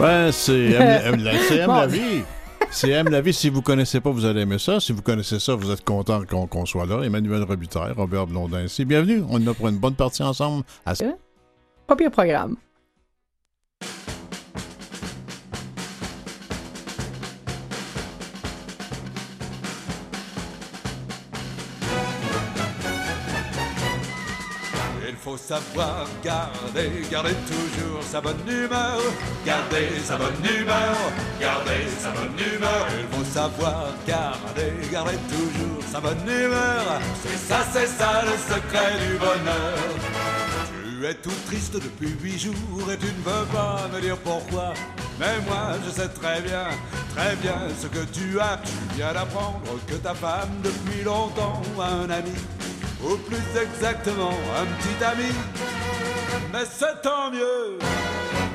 Ben, c'est aime, la, aime la vie. C'est Aime la vie. Si vous connaissez pas, vous allez aimer ça. Si vous connaissez ça, vous êtes content qu'on soit là. Emmanuel Robitaille, Robert Blondin ici. Bienvenue. On est là pour une bonne partie ensemble. À... Pas pire programme. Faut savoir garder, garder toujours sa bonne humeur, garder sa bonne humeur, garder sa bonne humeur. Il faut savoir garder, garder toujours sa bonne humeur. C'est ça, c'est ça le secret du bonheur. Tu es tout triste depuis huit jours et tu ne veux pas me dire pourquoi. Mais moi je sais très bien, très bien ce que tu as. Tu viens d'apprendre que ta femme depuis longtemps a un ami ou plus exactement un petit ami. Mais c'est tant mieux,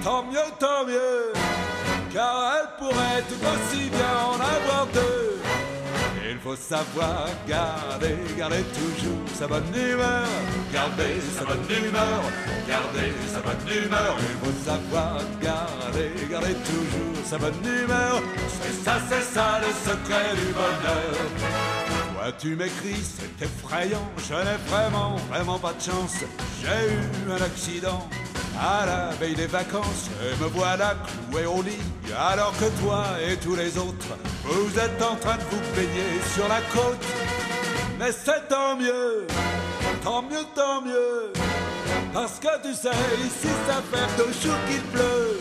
tant mieux, tant mieux, car elle pourrait tout aussi bien en avoir deux. Il faut savoir garder, garder toujours sa bonne humeur, garder sa bonne humeur, garder sa bonne humeur. Il faut savoir garder, garder toujours sa bonne humeur. C'est ça, c'est ça le secret du bonheur tu m'écris, c'est effrayant, je n'ai vraiment, vraiment pas de chance. J'ai eu un accident à la veille des vacances et me voilà cloué au lit, alors que toi et tous les autres, vous êtes en train de vous baigner sur la côte. Mais c'est tant mieux, tant mieux, tant mieux, parce que tu sais, ici ça fait deux jours qu'il pleut.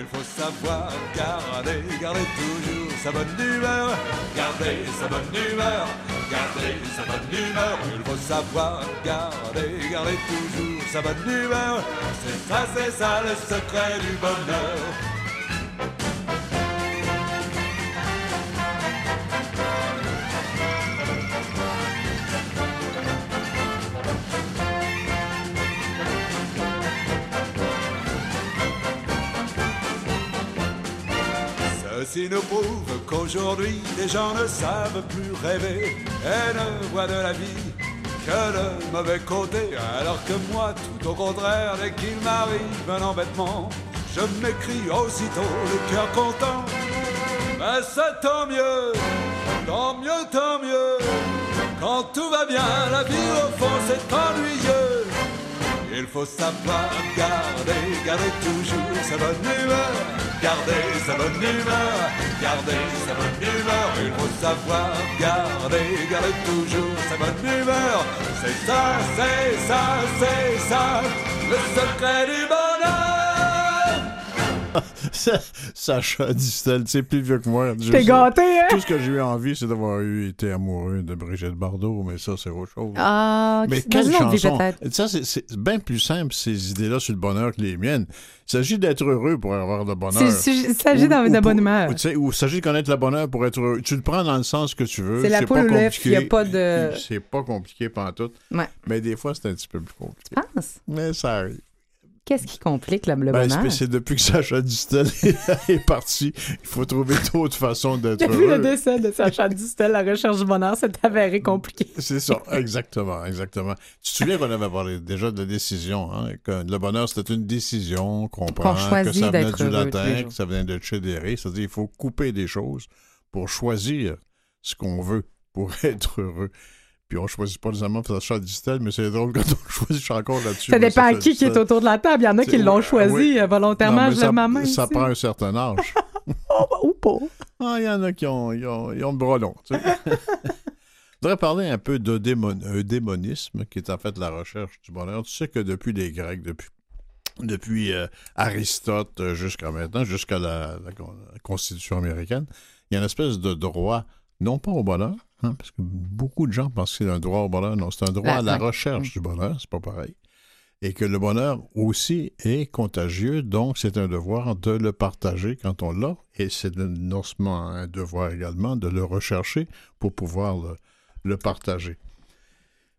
Il faut savoir garder, garder toujours sa bonne humeur, garder sa bonne humeur, garder sa bonne humeur. Il faut savoir garder, garder toujours sa bonne humeur. C'est ça, c'est ça le secret du bonheur. Ceci nous prouve qu'aujourd'hui les gens ne savent plus rêver et ne voient de la vie que le mauvais côté. Alors que moi, tout au contraire, dès qu'il m'arrive un embêtement, je m'écris aussitôt le cœur content. Mais c'est tant mieux, tant mieux, tant mieux. Quand tout va bien, la vie au fond c'est ennuyeux. Il faut savoir garder, garder toujours sa bonne humeur. Garder sa bonne humeur, garder sa bonne humeur. Il faut savoir garder, garder toujours sa bonne humeur. C'est ça, c'est ça, c'est ça, le secret du bonheur. Sacha Distel, c'est plus vieux que moi. T'es gâté, hein? Tout ce que j'ai eu envie, c'est d'avoir eu été amoureux de Brigitte Bardot, mais ça, c'est autre chose. Ah, mais quelle chanson? Ça, c'est bien plus simple, ces idées-là, sur le bonheur que les miennes. Il s'agit d'être heureux pour avoir de bonheur. Il s'agit d'avoir de bonne humeur. Ou il s'agit de connaître le bonheur pour être heureux. Tu le prends dans le sens que tu veux. C'est la poule il n'y a pas de... C'est pas compliqué pendant tout. Ouais. Mais des fois, c'est un petit peu plus compliqué. Tu penses? Mais ça arrive. Qu'est-ce qui complique le ben, bonheur? C'est depuis que Sacha Distel est parti. Il faut trouver d'autres façons d'être heureux. Depuis le décès de Sacha Distel, la recherche du bonheur s'est avérée compliquée. C'est ça, exactement, exactement. Tu te souviens qu'on avait parlé déjà de décision, hein? que le bonheur, c'était une décision qu'on prend, que ça venait du latin, que ça venait de chédérer. C'est-à-dire qu'il faut couper des choses pour choisir ce qu'on veut pour être heureux. Puis on choisit pas nécessairement Sacha Distel, mais c'est drôle quand on choisit, je suis encore là-dessus. Ça dépend à qui qui est autour de la table. Il y en a qui l'ont choisi euh, volontairement, je lève ma main. Ça prend un certain âge. oh, bah, ou pas. Ah, il y en a qui ont, ils ont, ils ont le bras long. Tu sais. je voudrais parler un peu de démon, un démonisme, qui est en fait la recherche du bonheur. Tu sais que depuis les Grecs, depuis depuis euh, Aristote euh, jusqu'à maintenant, jusqu'à la, la, Constitution américaine, il y a une espèce de droit, non pas au bonheur, Hein, parce que beaucoup de gens pensent que c'est un droit au bonheur. Non, c'est un droit à la recherche du bonheur, c'est pas pareil. Et que le bonheur aussi est contagieux, donc c'est un devoir de le partager quand on l'a. Et c'est non seulement un devoir également de le rechercher pour pouvoir le, le partager.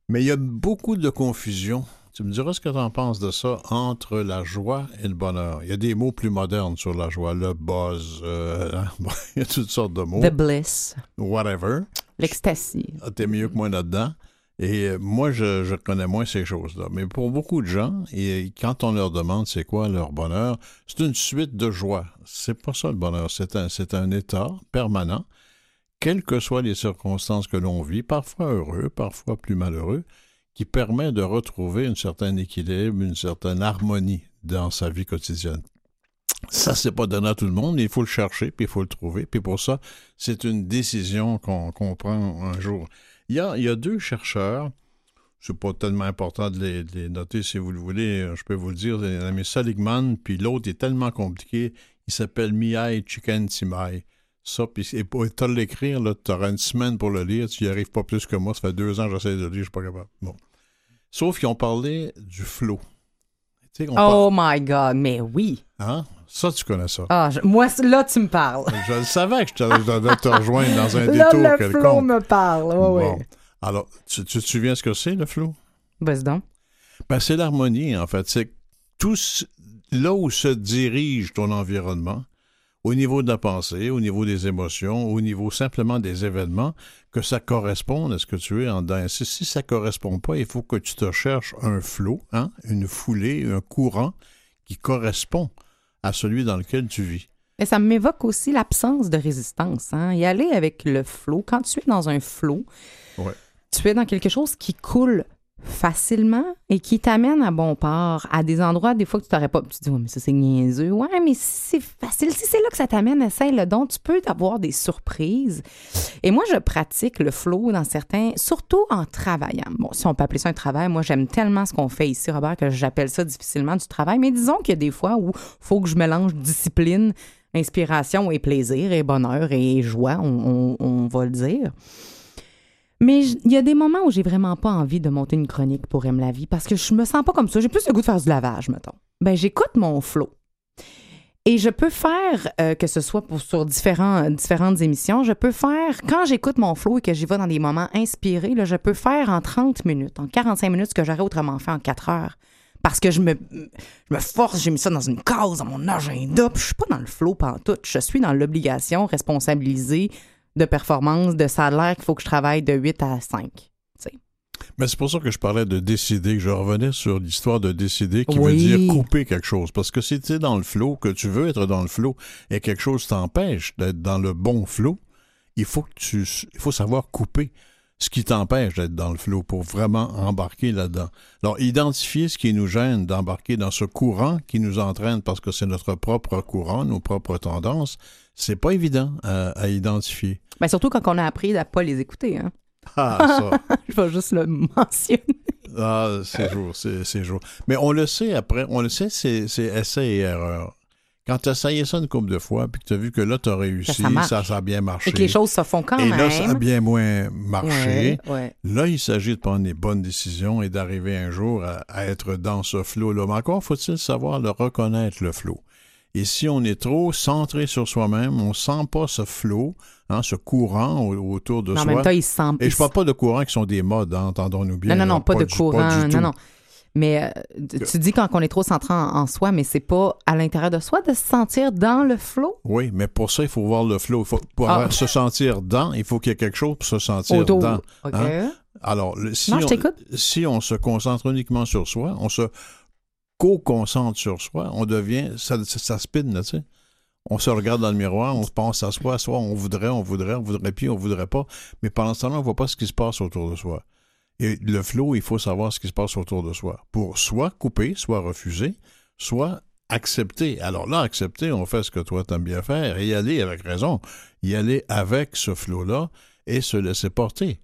Mais il y a beaucoup de confusion tu me diras ce que tu en penses de ça entre la joie et le bonheur. Il y a des mots plus modernes sur la joie, le buzz, euh, hein, il y a toutes sortes de mots. The bliss. Whatever. L'ecstasy. Ah, t'es mieux que moi là-dedans. Et euh, moi, je, je connais moins ces choses-là. Mais pour beaucoup de gens, et quand on leur demande c'est quoi leur bonheur, c'est une suite de joie. C'est pas ça le bonheur. C'est un, c'est un état permanent, quelles que soient les circonstances que l'on vit, parfois heureux, parfois plus malheureux, qui permet de retrouver un certain équilibre, une certaine harmonie dans sa vie quotidienne. Ça, c'est pas donné à tout le monde, il faut le chercher, puis il faut le trouver. Puis pour ça, c'est une décision qu'on prend un jour. Il y a, il y a deux chercheurs, c'est pas tellement important de les, noter si vous le voulez, je peux vous le dire, l'ami Saligman, puis l'autre est tellement compliqué, il s'appelle Mihai Csikszentmihalyi. Ça, puis et pour l'écrire, tu auras une semaine pour le lire, tu n'y arrives pas plus que moi, ça fait deux ans que j'essaie de le lire, je suis pas capable. Bon. Sauf qu'ils ont parlé du flow. Tu sais, on par- Oh my God, mais oui. Hein? Ça, tu connais ça. Ah, je- moi, là, tu me parles. Je le savais que je te- je devais te rejoindre dans un Là, détour le flow quelconque. me parle. Bon. ouais. Alors, tu, tu te souviens ce que c'est, le flow? Vas-y donc. Ben, c'est l'harmonie, en fait. C'est tout là où se dirige ton environnement, au niveau de la pensée, au niveau des émotions, au niveau simplement des événements, que ça corresponde à ce que tu es en dedans? Si, si ça correspond pas, il faut que tu te cherches un flot, hein, une foulée, un courant qui correspond à celui dans lequel tu vis. Et ça m'évoque aussi l'absence de résistance. Hein? Y aller avec le flot. Quand tu es dans un flot, Ouais. tu es dans quelque chose qui coule facilement et qui t'amène à bon port, à des endroits, des fois que tu t'aurais pas. Tu te dis, ouais, mais ça, c'est niaiseux. Ouais, mais si c'est facile. Si c'est là que ça t'amène, essaye-le donc. Tu peux avoir des surprises. Et moi, je pratique le flow dans certains, surtout en travaillant. Bon, si on peut appeler ça un travail, moi, j'aime tellement ce qu'on fait ici, Robert, que j'appelle ça difficilement du travail. Mais disons qu'il y a des fois où faut que je mélange discipline, inspiration et plaisir et bonheur et joie, on, on- on va le dire. Mais il y a des moments où j'ai vraiment pas envie de monter une chronique pour Aime la vie parce que je me sens pas comme ça. J'ai plus le goût de faire du lavage, mettons. Ben, j'écoute mon flow. Et je peux faire, euh, que ce soit pour, sur différentes émissions, je peux faire, quand j'écoute mon flow et que j'y vais dans des moments inspirés, là, je peux faire en 30 minutes, en 45 minutes, ce que j'aurais autrement fait en 4 heures. Parce que je me, je me force, j'ai mis ça dans une case, dans mon agenda, puis je suis pas dans le flow pantoute. Je suis dans l'obligation responsabilisée de performance, de salaire qu'il faut que je travaille de 8 à 5. Mais c'est pour ça que je parlais de décider, que je revenais sur l'histoire de décider qui Oui. veut dire couper quelque chose. Parce que si tu es dans le flot, que tu veux être dans le flot et quelque chose t'empêche d'être dans le bon flot, il faut que tu il faut savoir couper ce qui t'empêche d'être dans le flot pour vraiment embarquer là-dedans. Alors, identifier ce qui nous gêne d'embarquer dans ce courant qui nous entraîne parce que c'est notre propre courant, nos propres tendances, c'est pas évident à, à identifier. Mais Ben, surtout quand on a appris à pas les écouter. Hein. Ah, ça. Je vais juste le mentionner. Ah, c'est jour, c'est jour. Mais on le sait après, on le sait, c'est c'est essai et erreur. Quand tu as essayé ça une couple de fois, puis que tu as vu que là, tu as réussi, ça marche. ça, ça a bien marché. Et que les choses se font quand et même. là, ça a bien moins marché. Ouais, ouais. Là, il s'agit de prendre les bonnes décisions et d'arriver un jour à, à être dans ce flot-là. Mais encore faut-il savoir le reconnaître, le flot. Et si on est trop centré sur soi-même, on sent pas ce flot, hein, ce courant au- autour de Mais en soi. même temps, ils se sentent. et je parle pas de courants qui sont des modes, hein, entendons-nous bien. Non, non, non, pas, de du- courant. non, non. Mais euh, tu- dis quand on est trop centré en, en soi, mais c'est pas à l'intérieur de soi de se sentir dans le flot. Oui, mais pour ça, il faut voir le flow. Il faut, pour Ah. se sentir dans, il faut qu'il y ait quelque chose pour se sentir Autour. dans. OK. Hein? Alors, le- si, Non, on, si on se concentre uniquement sur soi, on se co-concentre sur soi, on devient, ça, ça, ça spin, là, tu sais. On se regarde dans le miroir, on se pense à soi, soit on voudrait, on voudrait, on voudrait puis on voudrait pas. Mais pendant ce temps-là, on voit pas ce qui se passe autour de soi. Et le flow, il faut savoir ce qui se passe autour de soi. Pour soit couper, soit refuser, soit accepter. Alors là, accepter, on fait ce que toi t'aimes bien faire et y aller avec raison. Y aller avec ce flot-là et se laisser porter.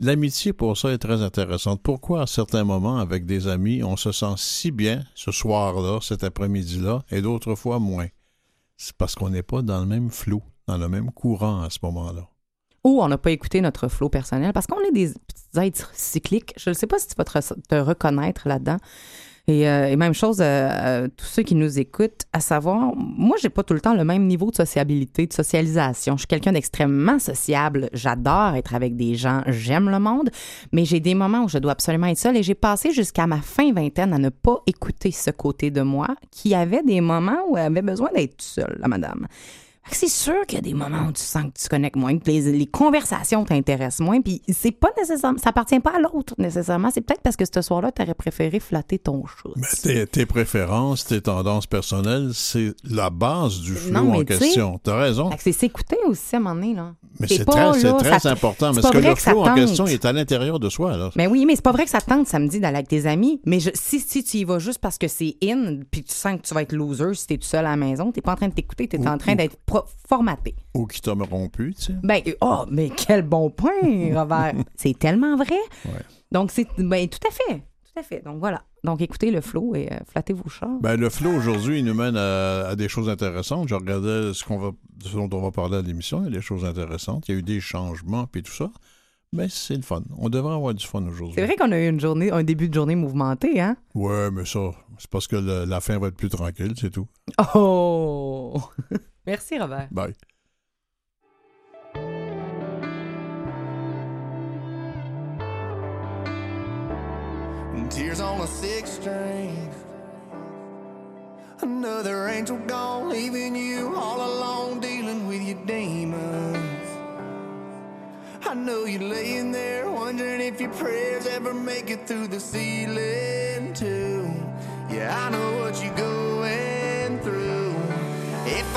L'amitié pour ça est très intéressante. Pourquoi à certains moments, avec des amis, on se sent si bien ce soir-là, cet après-midi-là, et d'autres fois moins? C'est parce qu'on n'est pas dans le même flot, dans le même courant à ce moment-là. Ou on n'a pas écouté notre flot personnel parce qu'on est des petits êtres cycliques. Je ne sais pas si tu vas te, te reconnaître là-dedans. Et, euh, et même chose, euh, euh, tous ceux qui nous écoutent, à savoir, moi, j'ai pas tout le temps le même niveau de sociabilité, de socialisation. Je suis quelqu'un d'extrêmement sociable. J'adore être avec des gens. J'aime le monde. Mais j'ai des moments où je dois absolument être seule et j'ai passé jusqu'à ma fin vingtaine à ne pas écouter ce côté de moi qui avait des moments où elle avait besoin d'être seule, la madame. C'est sûr qu'il y a des moments où tu sens que tu connectes moins, que les, les conversations t'intéressent moins, puis c'est pas nécessairement, ça appartient pas à l'autre nécessairement. C'est peut-être parce que ce soir-là, tu aurais préféré flatter ton chat. Mais tes, tes préférences, tes tendances personnelles, c'est la base du Non, mais en question. T'as raison. C'est s'écouter aussi à un moment donné, là. Mais c'est très, là, très ça- important. Parce que le flow en question est à l'intérieur de soi. Là. Mais oui, mais c'est pas vrai que ça te tente samedi d'aller avec tes amis. Mais je- si, si tu y vas juste parce que c'est in, puis tu sens que tu vas être loser si t'es tout seul à la maison, t'es pas en train de t'écouter, t'es en train d'être formaté. Ou qui t'a rompu, tu sais. Ben, oh, mais quel bon point, Robert. c'est tellement vrai. Ouais. Donc, c'est. Ben, tout à fait. Tout à fait. Donc, voilà. Donc, écoutez le flow et euh, flattez vos chats. Ben, le flow aujourd'hui, il nous mène à, à des choses intéressantes. Je regardais ce, qu'on va, ce dont on va parler à l'émission. Il y a des choses intéressantes. Il y a eu des changements puis tout ça. Mais c'est le fun. On devrait avoir du fun aujourd'hui. C'est vrai qu'on a eu une journée, un début de journée mouvementé, hein? Ouais, mais ça, c'est parce que le- la fin va être plus tranquille, c'est tout. Oh! Merci, Robert. Bye. Tears on a six string. Another angel gone, leaving you all alone, dealing with your demons. I know you're laying there, wondering if your prayers ever make it through the ceiling, too. Yeah, I know what you're going through. If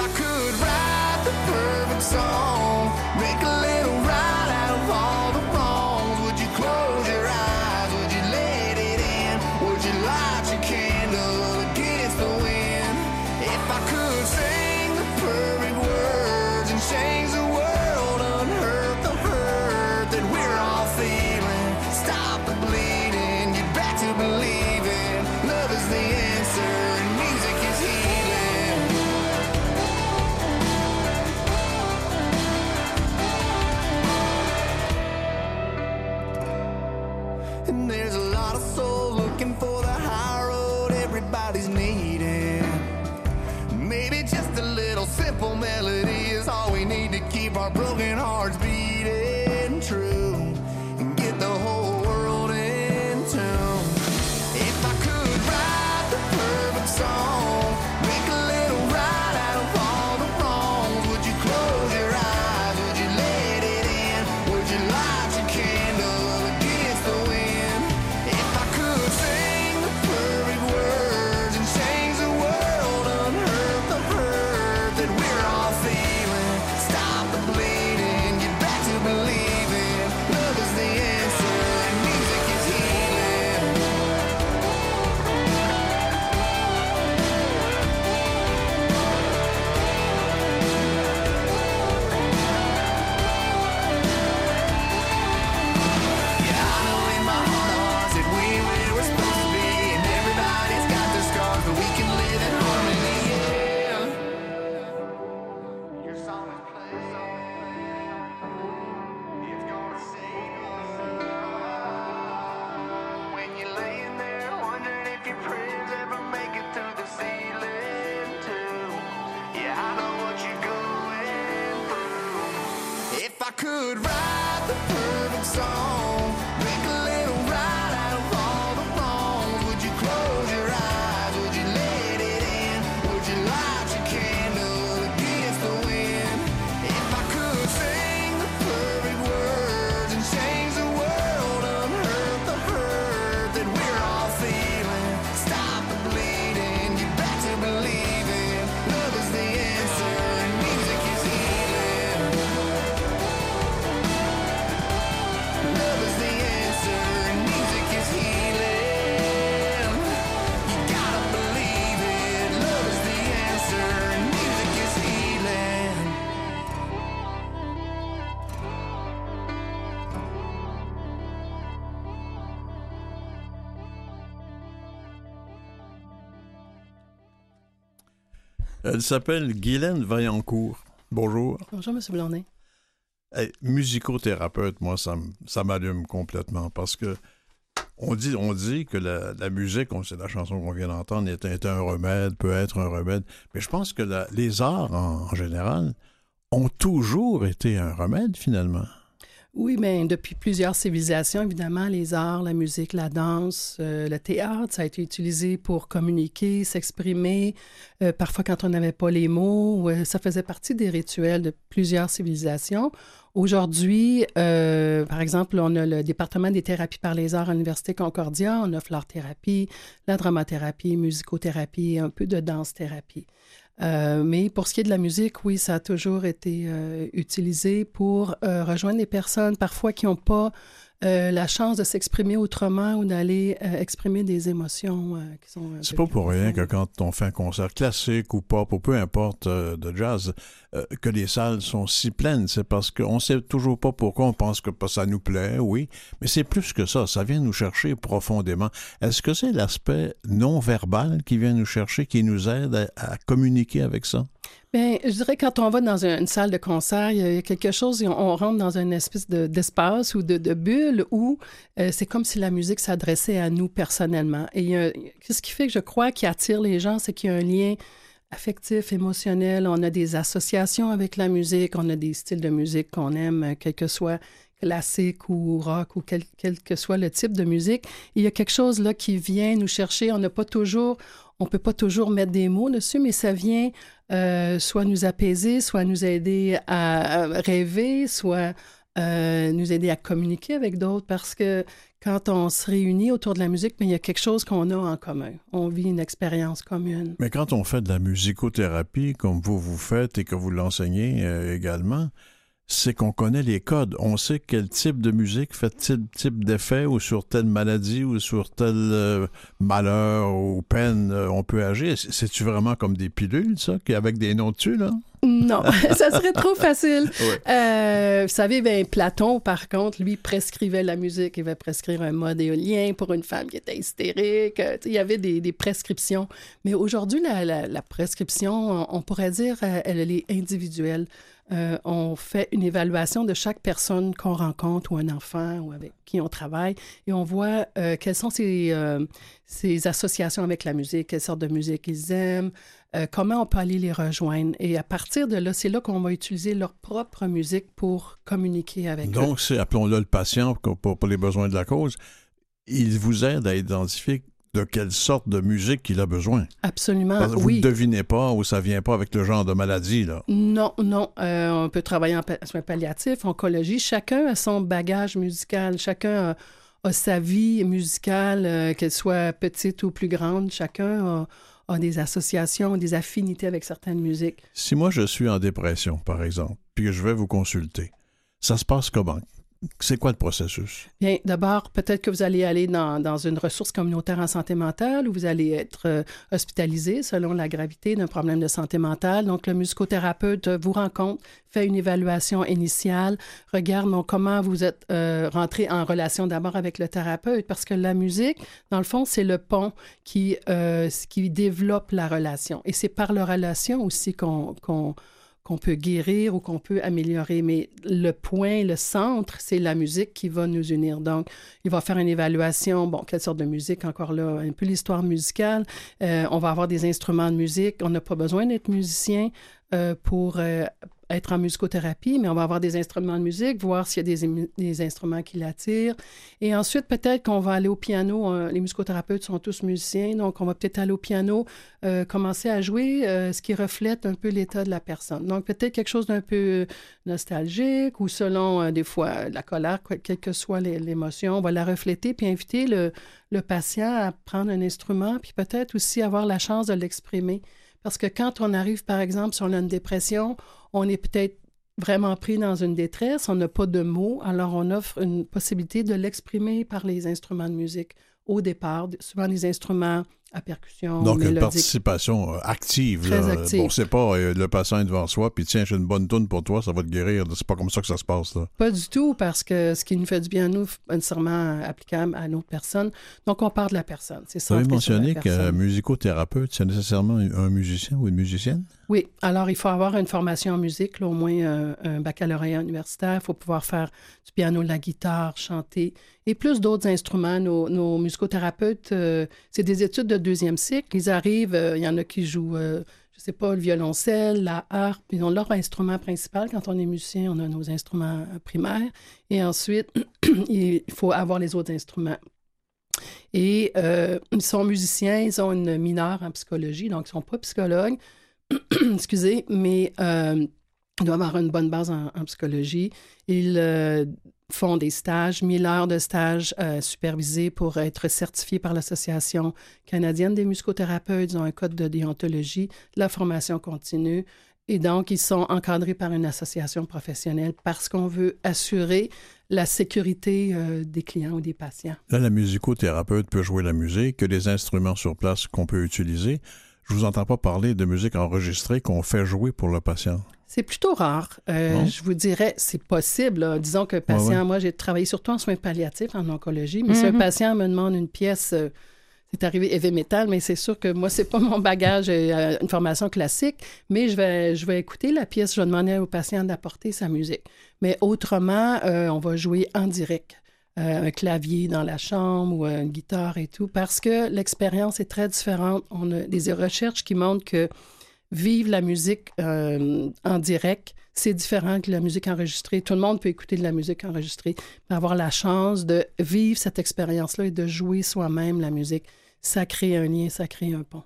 I could write the perfect song, Elle s'appelle Guylaine Vaillancourt. Bonjour. Bonjour, M. Blondin. Hey, musicothérapeute, moi, ça, m'allume complètement parce que on dit, on dit que la, la musique, c'est la chanson qu'on vient d'entendre, est, est un remède, peut être un remède. Mais je pense que la- les arts, en, en général, ont toujours été un remède, finalement. Oui, mais depuis plusieurs civilisations, évidemment, les arts, la musique, la danse, euh, le théâtre, ça a été utilisé pour communiquer, s'exprimer. Euh, parfois, quand on n'avait pas les mots, euh, ça faisait partie des rituels de plusieurs civilisations. Aujourd'hui, par exemple, on a le département des thérapies par les arts à l'Université Concordia. On offre l'art-thérapie, la dramathérapie, musicothérapie, un peu de danse-thérapie. Euh, mais pour ce qui est de la musique, oui, ça a toujours été euh, utilisé pour euh, rejoindre des personnes parfois qui n'ont pas euh, la chance de s'exprimer autrement ou d'aller euh, exprimer des émotions euh, qui sont. C'est pas pour rien que quand on fait un concert classique ou pop ou peu importe de jazz, que les salles sont si pleines. C'est parce qu'on sait toujours pas pourquoi on pense que ça nous plaît, oui, mais c'est plus que ça. Ça vient nous chercher profondément. Est-ce que c'est l'aspect non verbal qui vient nous chercher, qui nous aide à, à communiquer avec ça? Bien, je dirais quand on va dans un- une salle de concert, il y a- quelque chose, on, rentre dans une espèce de- d'espace ou de, de bulle où euh, c'est comme si la musique s'adressait à nous personnellement. Et ce qui fait que je crois qui attire les gens, c'est qu'il y a un lien affectif, émotionnel. On a des associations avec la musique, on a des styles de musique qu'on aime, euh, quel que soit classique ou rock ou quel, quel que soit le type de musique. Il y a quelque chose là qui vient nous chercher. On n'a pas toujours, on peut pas toujours mettre des mots dessus, mais ça vient euh, soit nous apaiser, soit nous aider à, rêver, soit euh, nous aider à communiquer avec d'autres parce que quand on se réunit autour de la musique, mais il y a quelque chose qu'on a en commun. On vit une expérience commune. Mais quand on fait de la musicothérapie, comme vous vous faites et que vous l'enseignez euh, également, c'est qu'on connaît les codes. On sait quel type de musique fait tel type d'effet ou sur telle maladie ou sur tel euh, malheur ou peine euh, on peut agir. C'est- C'est-tu vraiment comme des pilules, ça, avec des noms dessus, là? Non, ça serait trop facile. Euh, vous savez, ben, Platon, par contre, lui, prescrivait la musique. Il va prescrire un mode éolien pour une femme qui était hystérique. Il y avait des, des prescriptions. Mais aujourd'hui, la, la- la prescription, on, pourrait dire, elle, elle est individuelle. Euh, on fait une évaluation de chaque personne qu'on rencontre ou un enfant ou avec qui on travaille et on voit euh, quelles sont ses, euh, ses associations avec la musique, quelle sorte de musique ils aiment, comment on peut aller les rejoindre. Et à partir de là, c'est là qu'on va utiliser leur propre musique pour communiquer avec eux. Donc, appelons-le le patient pour, pour- pour les besoins de la cause. Il vous aide à identifier de quelle sorte de musique il a besoin. Absolument, Parce que vous oui. ne devinez pas où ça vient pas avec le genre de maladie, là. Non, non. Euh, on peut travailler en soins palliatifs, oncologie. Chacun a son bagage musical. Chacun a, a sa vie musicale, euh, qu'elle soit petite ou plus grande. Chacun a, a des associations, des affinités avec certaines musiques. Si moi je suis en dépression, par exemple, puis que je vais vous consulter, ça se passe comment? C'est quoi le processus? Bien, d'abord, peut-être que vous allez aller dans, dans une ressource communautaire en santé mentale où vous allez être euh, hospitalisé selon la gravité d'un problème de santé mentale. Donc, le musicothérapeute vous rencontre, fait une évaluation initiale, regarde donc, comment vous êtes euh, rentré en relation d'abord avec le thérapeute parce que la musique, dans le fond, c'est le pont qui, euh, qui développe la relation. Et c'est par la relation aussi qu'on qu'on peut guérir ou qu'on peut améliorer. Mais le point, le centre, c'est la musique qui va nous unir. Donc, il va faire une évaluation, bon, quelle sorte de musique, encore là, un peu l'histoire musicale. Euh, on va avoir des instruments de musique. On n'a pas besoin d'être musicien euh, pour euh, être en musicothérapie, mais on va avoir des instruments de musique, voir s'il y a des, instruments qui l'attirent. Et ensuite, peut-être qu'on va aller au piano. Euh, les musicothérapeutes sont tous musiciens, donc on va peut-être aller au piano, euh, commencer à jouer euh, ce qui reflète un peu l'état de la personne. Donc, peut-être quelque chose d'un peu nostalgique ou selon, des fois, la colère, quelle que soit l'é- l'émotion, on va la refléter puis inviter le, le patient à prendre un instrument puis peut-être aussi avoir la chance de l'exprimer. Parce que quand on arrive, par exemple, si on a une dépression, on est peut-être vraiment pris dans une détresse, on n'a pas de mots, alors on offre une possibilité de l'exprimer par les instruments de musique. Au départ, souvent des instruments à percussion, Donc, une participation euh, active. Très là. active. Bon, c'est pas euh, le patient devant soi, puis tiens, j'ai une bonne toune pour toi, ça va te guérir. C'est pas comme ça que ça se passe, là. Pas du tout, parce que ce qui nous fait du bien à nous, pas nécessairement applicable à notre personne. Donc, on part de la personne. C'est Vous avez mentionné qu'un musicothérapeute, c'est nécessairement un musicien ou une musicienne? Oui, alors il faut avoir une formation en musique, là, au moins euh, un baccalauréat universitaire. Il faut pouvoir faire du piano, de la guitare, chanter et plus d'autres instruments. Nos, nos musicothérapeutes, euh, c'est des études de deuxième cycle. Ils arrivent, euh, il y en a qui jouent, euh, je je sais pas, le violoncelle, la harpe, ils ont leur instrument principal. Quand on est musicien, on a nos instruments euh, primaires. Et ensuite, il faut avoir les autres instruments. Et ils sont musiciens, ils ont une mineure en psychologie, donc ils ne sont pas psychologues, excusez, mais ils doivent avoir une bonne base en, en psychologie. Ils font des stages, 1000 heures de stages euh, supervisés pour être certifiés par l'Association canadienne des musicothérapeutes. Ils ont un code de déontologie, la formation continue. Et donc, ils sont encadrés par une association professionnelle parce qu'on veut assurer la sécurité euh, des clients ou des patients. Là, la musicothérapeute peut jouer la musique, que les instruments sur place qu'on peut utiliser. Je vous entends pas parler de musique enregistrée qu'on fait jouer pour le patient. C'est plutôt rare. Euh, Bon. Je vous dirais, c'est possible. là. Disons que patient, Ouais, ouais. moi, j'ai travaillé surtout en soins palliatifs, en oncologie, mais si un Mhm. patient me demande une pièce, euh, c'est arrivé heavy metal, mais c'est sûr que moi, c'est pas mon bagage, euh, une formation classique, mais je vais, je vais écouter la pièce, je vais demander au patient d'apporter sa musique. Mais autrement, euh, on va jouer en direct. Euh, un clavier dans la chambre ou une guitare et tout, parce que l'expérience est très différente. On a des recherches qui montrent que vivre la musique euh, en direct, c'est différent que la musique enregistrée. Tout le monde peut écouter de la musique enregistrée, mais avoir la chance de vivre cette expérience-là et de jouer soi-même la musique, ça crée un lien, ça crée un pont.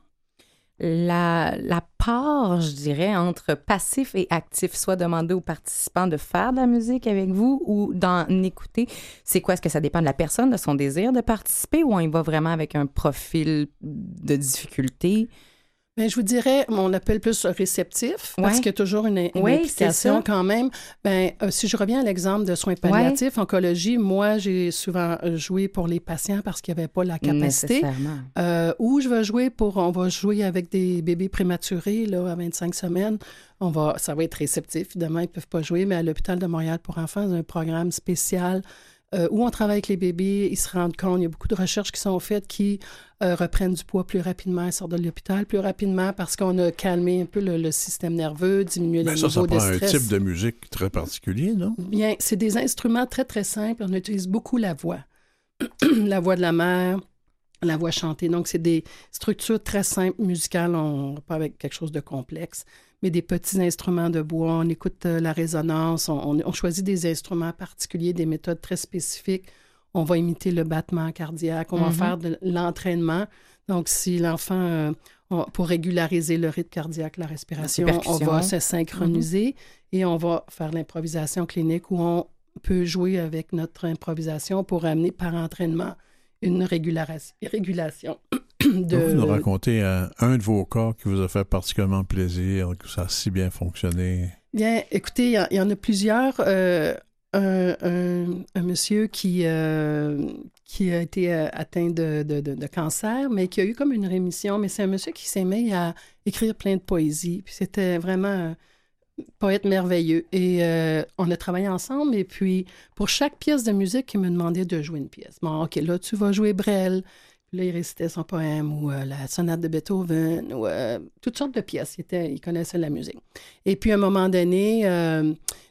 La, la part, je dirais, entre passif et actif, soit demander aux participants de faire de la musique avec vous ou d'en écouter, c'est quoi? Est-ce que ça dépend de la personne, de son désir de participer ou on y va vraiment avec un profil de difficulté? Mais je vous dirais, on appelle plus réceptif, parce Ouais. qu'il y a toujours une, une Oui, c'est implication quand même. Ben, euh, si je reviens à l'exemple de soins palliatifs, oncologie, moi, j'ai souvent euh, joué pour les patients parce qu'il n'y avait pas la capacité. Euh, où je vais jouer pour, on va jouer avec des bébés prématurés là, à 25 semaines. On va, ça va être réceptif, évidemment, ils ne peuvent pas jouer, mais à l'hôpital de Montréal pour enfants, il y a un programme spécial euh, où on travaille avec les bébés, ils se rendent compte, il y a beaucoup de recherches qui sont faites qui euh, reprennent du poids plus rapidement, ils sortent de l'hôpital plus rapidement parce qu'on a calmé un peu le, le système nerveux, diminué Ben le ça, ça niveau de prend un stress. type de musique très particulier, non? Bien, c'est des instruments très, très simples. On utilise beaucoup la voix. la voix de la mère, la voix chantée. Donc, c'est des structures très simples musicales. On pas avec quelque chose de complexe, mais des petits instruments de bois. On écoute euh, la résonance. On, on- on choisit des instruments particuliers, des méthodes très spécifiques. On va imiter le battement cardiaque. On va Mhm. faire de l'entraînement. Donc, si l'enfant, euh, pour régulariser le rythme cardiaque, la respiration, on va se synchroniser et on va faire l'improvisation clinique où on peut jouer avec notre improvisation pour amener par entraînement une régulation. de... Vous nous racontez euh, un de vos cas qui vous a fait particulièrement plaisir, que ça a si bien fonctionné. Bien, écoutez, il y en- il y, en a plusieurs. Euh, un, un- un monsieur qui, euh, qui a été atteint de, de- de- de cancer, mais qui a eu comme une rémission. Mais c'est un monsieur qui s'est mis à écrire plein de poésie. Puis c'était vraiment poète merveilleux. Et euh, on a travaillé ensemble. Et puis, pour chaque pièce de musique, il me demandait de jouer une pièce. Bon, OK, là, tu vas jouer Brel. Puis là, il récitait son poème ou euh, la sonate de Beethoven ou euh, toutes sortes de pièces. Il, il connaissait la musique. Et puis, à un moment donné,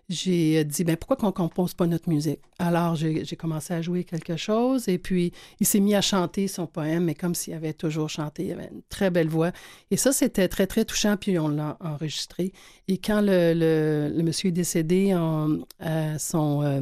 j'ai dit, ben, pourquoi qu'on compose pas notre musique? Alors, j'ai commencé à jouer quelque chose et puis il s'est mis à chanter son poème, mais comme s'il avait toujours chanté. Il avait une très belle voix. Et ça, c'était très, très touchant, puis on l'a enregistré. Et quand le, monsieur est décédé, à son, euh,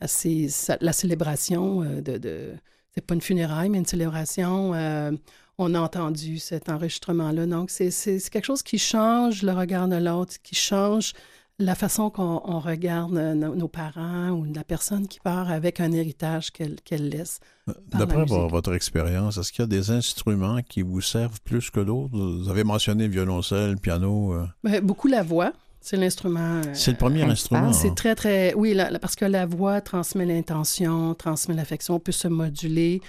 à ses- sa- la célébration euh, de... de c'est pas une funéraille, mais une célébration. euh, on a entendu cet enregistrement-là. Donc, c'est quelque chose qui change le regard de l'autre, qui change la façon qu'on on regarde euh, nos, nos parents ou la personne qui part avec un héritage qu'elle qu'elle laisse. la D'après votre expérience, est-ce qu'il y a des instruments qui vous servent plus que d'autres? Vous avez mentionné le violoncelle, le piano. euh, Ben, beaucoup la voix, c'est l'instrument. euh, C'est le premier instrument. C'est hein? très, très. Oui, parce que la voix transmet l'intention, transmet l'affection, peut se moduler.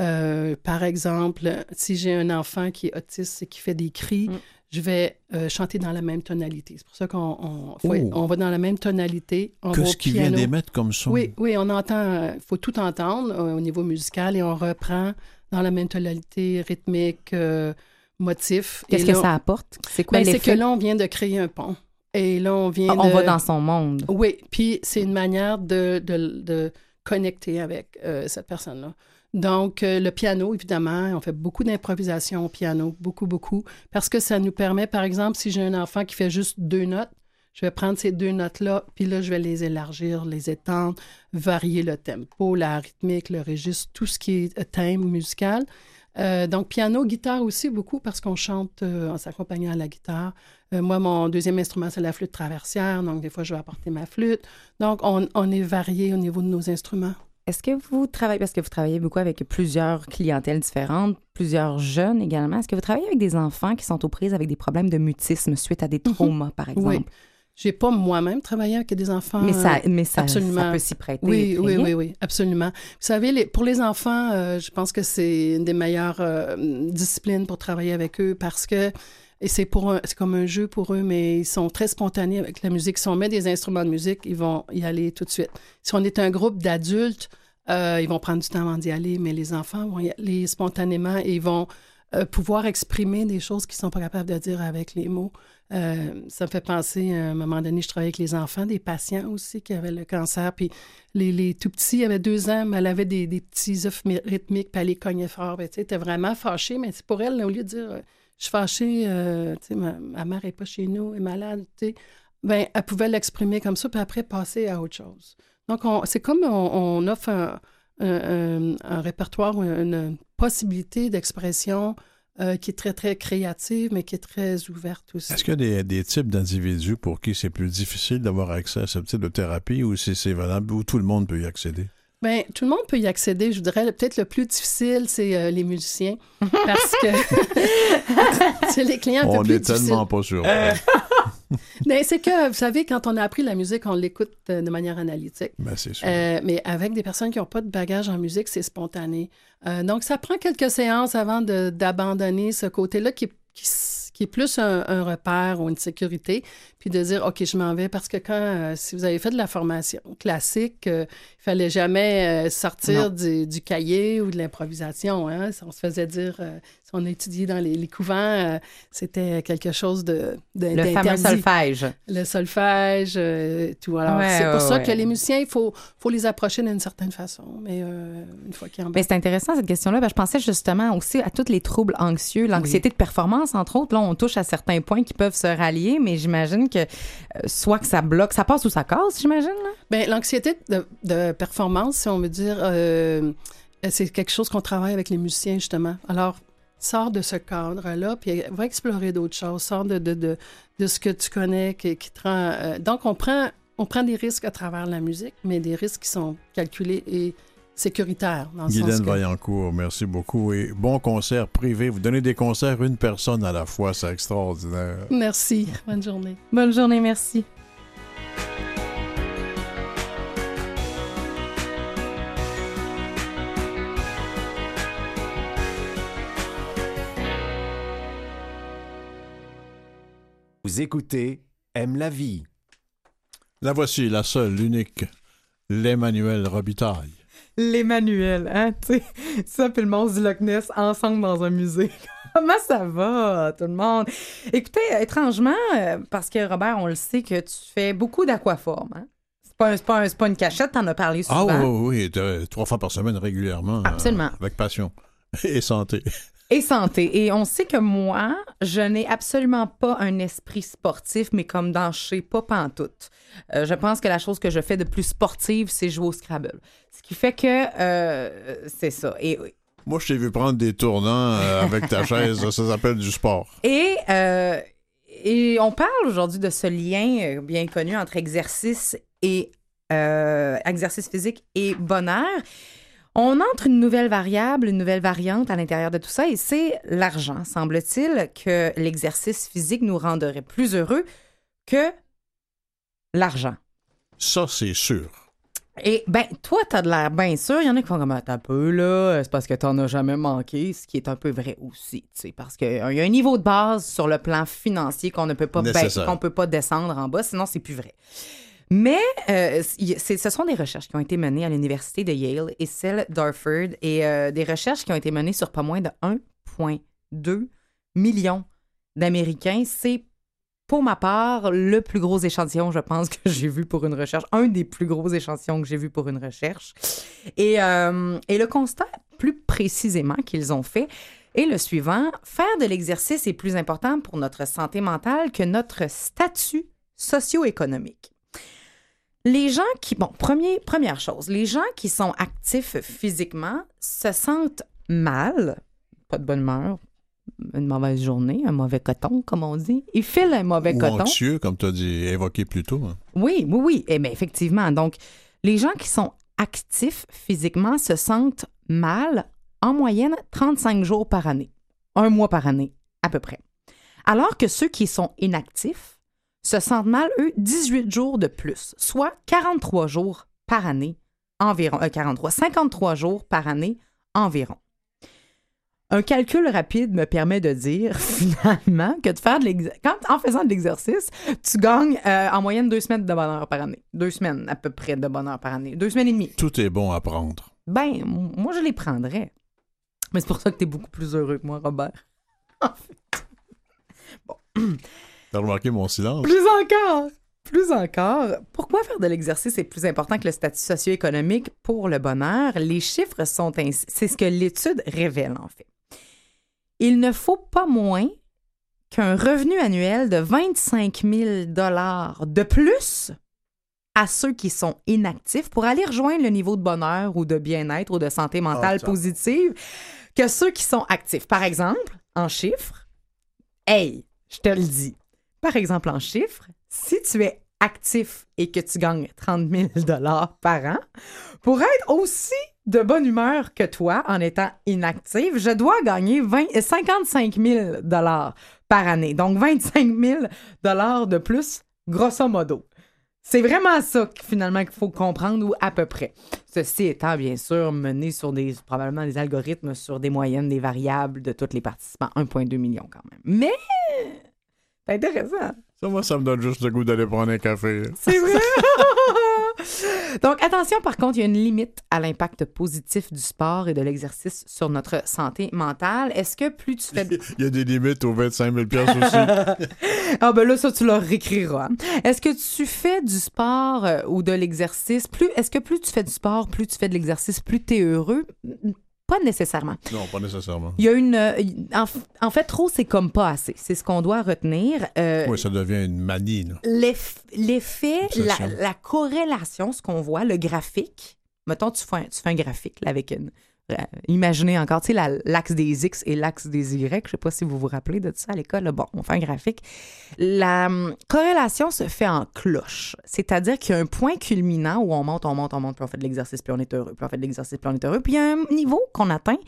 Euh, par exemple, si j'ai un enfant qui est autiste et qui fait des cris, Mm. Je vais euh, chanter dans la même tonalité. C'est pour ça qu'on on, Oh. on va dans la même tonalité. On Que ce qui vient d'émettre comme son. Oui, oui, on entend. Il faut tout entendre euh, au niveau musical et on reprend dans la même tonalité rythmique, euh, motif. Qu'est-ce que là, ça apporte? C'est quoi ben, c'est que là, on vient de créer un pont. Et là, on vient Ah, on de... va dans son monde. Oui, puis c'est une manière de, de, de connecter avec euh, cette personne-là. Donc, euh, le piano, évidemment, on fait beaucoup d'improvisation au piano, beaucoup, beaucoup, parce que ça nous permet, par exemple, si j'ai un enfant qui fait juste deux notes, je vais prendre ces deux notes-là, puis là, je vais les élargir, les étendre, varier le tempo, la rythmique, le registre, tout ce qui est thème musical. Euh, donc, piano, guitare aussi, beaucoup, parce qu'on chante euh, en s'accompagnant à la guitare. Euh, moi, mon deuxième instrument, c'est la flûte traversière, donc des fois, je vais apporter ma flûte. Donc, on, on est varié au niveau de nos instruments. Est-ce que vous travaillez, parce que vous travaillez beaucoup avec plusieurs clientèles différentes, plusieurs jeunes également, est-ce que vous travaillez avec des enfants qui sont aux prises avec des problèmes de mutisme suite à des traumas, par exemple? Oui. J'ai pas moi-même travaillé avec des enfants. Mais ça, euh, mais ça, absolument. ça peut s'y prêter. Oui, oui, oui, oui, absolument. Vous savez, les- pour les enfants, euh, je pense que c'est une des meilleures euh, disciplines pour travailler avec eux parce que et c'est pour un- c'est comme un jeu pour eux, mais ils sont très spontanés avec la musique. Si on met des instruments de musique, ils vont y aller tout de suite. Si on est un groupe d'adultes, euh, ils vont prendre du temps avant d'y aller, mais les enfants vont y aller spontanément et ils vont euh, pouvoir exprimer des choses qu'ils ne sont pas capables de dire avec les mots. Euh, ça me fait penser, à un moment donné, je travaillais avec les enfants, des patients aussi qui avaient le cancer, puis les, les tout petits avaient deux ans, mais elle avait des, des petits œufs mi- rythmiques, puis elle les cognait fort. Ben, tu sais, était vraiment fâchée, mais c'est pour elle, au lieu de dire Je suis fâchée, euh, tu sais, ma, mère n'est pas chez nous, elle est malade, tu sais, ben, elle pouvait l'exprimer comme ça, puis après passer à autre chose. Donc, on- c'est comme on, offre un, un- un- répertoire, une possibilité d'expression euh, qui est très, très créative, mais qui est très ouverte aussi. Est-ce qu'il y a des types d'individus pour qui c'est plus difficile d'avoir accès à ce type de thérapie ou si c'est valable où tout le monde peut y accéder? Bien, tout le monde peut y accéder. Je voudrais peut-être le plus difficile, c'est euh, les musiciens. Parce que c'est les clients un peu On plus n'est difficiles. tellement pas sûr. Mais c'est que, vous savez, quand on a appris la musique, on l'écoute euh, de manière analytique. Ben, c'est sûr. Euh, mais avec des personnes qui n'ont pas de bagage en musique, c'est spontané. Euh, donc, ça prend quelques séances avant de- d'abandonner ce côté-là qui, qui, qui est plus un, un repère ou une sécurité, puis de dire, OK, je m'en vais, parce que quand, euh, si vous avez fait de la formation classique, euh, il fallait jamais euh, sortir du, du cahier ou de l'improvisation. Hein? On se faisait dire, euh, si on a étudié dans les, les couvents, euh, c'était quelque chose de, de Le fameux solfège. le solfège, tout. Alors, Ouais, c'est pour ouais, ça ouais. que les musiciens, il faut, faut les approcher d'une certaine façon. Mais une fois qu'ils en Mais c'est intéressant cette question-là. que je pensais justement aussi à tous les troubles anxieux, l'anxiété de performance, entre autres. Là, on touche à certains points qui peuvent se rallier, mais j'imagine euh, soit que ça bloque, ça passe ou ça casse, j'imagine. Ben, l'anxiété de, performance, si on veut dire, euh, c'est quelque chose qu'on travaille avec les musiciens, justement. Alors, sors de ce cadre-là, puis va explorer d'autres choses. Sors de, ce que tu connais, qui, qui te rend... euh, donc, on prend, on prend des risques à travers la musique, mais des risques qui sont calculés et sécuritaires. Dans le sens Guylaine que- Vaillancourt, merci beaucoup. Et bon concert privé. Vous donnez des concerts une personne à la fois, c'est extraordinaire. Merci. Bonne journée. Bonne journée, merci. Vous écoutez Aime la vie. La voici, la seule, l'unique, l'Emmanuel Robitaille. L'Emmanuel, hein, tu sais, ça puis le monstre du Loch Ness ensemble dans un musée. Comment ça va, tout le monde? Écoutez, étrangement, euh, parce que Robert, on le sait que tu fais beaucoup d'aquaforme, hein? C'est pas, un- pas, un- pas une cachette, t'en as parlé Ah souvent. oui, oui, de- trois fois par semaine régulièrement. euh, Absolument. avec passion. Et santé. Et santé. Et on sait que moi, je n'ai absolument pas un esprit sportif, mais comme dans chez pas pantoute. Euh, je pense que la chose que je fais de plus sportive, c'est jouer au Scrabble. Ce qui fait que euh, c'est ça. Et, Moi, je t'ai vu prendre des tournants euh, avec ta chaise. Ça s'appelle du sport. et, et on parle aujourd'hui de ce lien bien connu entre exercice et exercice physique et bonheur. On entre une nouvelle variable, une nouvelle variante à l'intérieur de tout ça, et c'est l'argent. Semble-t-il que l'exercice physique nous rendrait plus heureux que l'argent. Ça, c'est sûr. Et ben, toi, t'as de l'air bien sûr. Il y en a qui font comme un peu, là. C'est parce que t'en as jamais manqué, ce qui est un peu vrai aussi, tu sais. Parce qu'il y a un niveau de base sur le plan financier qu'on ne peut pas, qu'on peut pas descendre en bas, sinon c'est plus vrai. Mais euh, ce sont des recherches qui ont été menées à l'université de Yale et celle d'Harvard et euh, des recherches qui ont été menées sur pas moins de 1,2 million d'Américains. C'est pour ma part, le plus gros échantillon, je pense, que j'ai vu pour une recherche. Un des plus gros échantillons que j'ai vu pour une recherche. Et, euh, et le constat, plus précisément qu'ils ont fait est le suivant. Faire de l'exercice est plus important pour notre santé mentale que notre statut socio-économique. Les gens qui, bon, premier, première chose, les gens qui sont actifs physiquement se sentent mal, pas de bonne humeur, une mauvaise journée, un mauvais coton, comme on dit. Ils filent un mauvais Ou coton. anxieux, comme tu as dit, évoqué plus tôt. hein. Oui, oui, oui. Eh bien, effectivement. Donc, les gens qui sont actifs physiquement se sentent mal en moyenne 35 jours par année. Un mois par année, à peu près. Alors que ceux qui sont inactifs se sentent mal, eux, 18 jours de plus, soit 43 jours par année environ. euh, 43, 53 jours par année environ. Un calcul rapide me permet de dire finalement que de faire de l'exercice, en faisant de l'exercice, tu gagnes euh, en moyenne deux semaines de bonheur par année. Deux semaines à peu près de bonheur par année. Deux semaines et demie. Tout est bon à prendre. Ben, moi, je les prendrais. Mais c'est pour ça que tu es beaucoup plus heureux que moi, Robert. T'as remarqué mon silence? Plus encore! Plus encore, pourquoi faire de l'exercice est plus important que le statut socio-économique pour le bonheur? Les chiffres sont ainsi. C'est ce que l'étude révèle, en fait. Il ne faut pas moins qu'un revenu annuel de 25 000 de plus à ceux qui sont inactifs pour aller rejoindre le niveau de bonheur ou de bien-être ou de santé mentale ça. positive que ceux qui sont actifs. Par exemple, en chiffres, hey, je te le dis, par exemple en chiffres, si tu es actif et que tu gagnes 30 000 par an, pour être aussi de bonne humeur que toi en étant inactif, je dois gagner 20 euh, 55 000 par année. Donc 25 000 de plus, grosso modo. C'est vraiment ça finalement qu'il faut comprendre ou à peu près. Ceci étant bien sûr mené sur des probablement des algorithmes sur des moyennes des variables de tous les participants, 1.2 million quand même. Mais c'est intéressant. Ça, moi, ça me donne juste le goût d'aller prendre un café. C'est vrai. Donc, attention, par contre, il y a une limite à l'impact positif du sport et de l'exercice sur notre santé mentale. Est-ce que plus tu fais... Il y a des limites aux 25 000 piastres aussi. Ah ben là, ça, tu leur réécriras. Est-ce que tu fais du sport euh, ou de l'exercice? Plus, est-ce que plus tu fais du sport, plus tu fais de l'exercice, plus tu es heureux? Pas nécessairement. non, pas nécessairement. Il y a une... euh, En, en fait, trop, c'est comme pas assez. C'est ce qu'on doit retenir. Euh, Oui, ça devient une manie. L'effet, la, corrélation, ce qu'on voit, le graphique. Mettons, tu fais un, tu fais un graphique là, avec une. Euh, imaginez encore, tu sais, la- l'axe des X et l'axe des Y. Je sais pas si vous vous rappelez de ça à l'école. Bon, on fait un graphique. La hum, corrélation se fait en cloche. C'est-à-dire qu'il y a un point culminant où on monte, on monte, on monte, puis on fait de l'exercice, puis on est heureux, puis on fait de l'exercice, puis on est heureux. Puis il y a un niveau qu'on atteint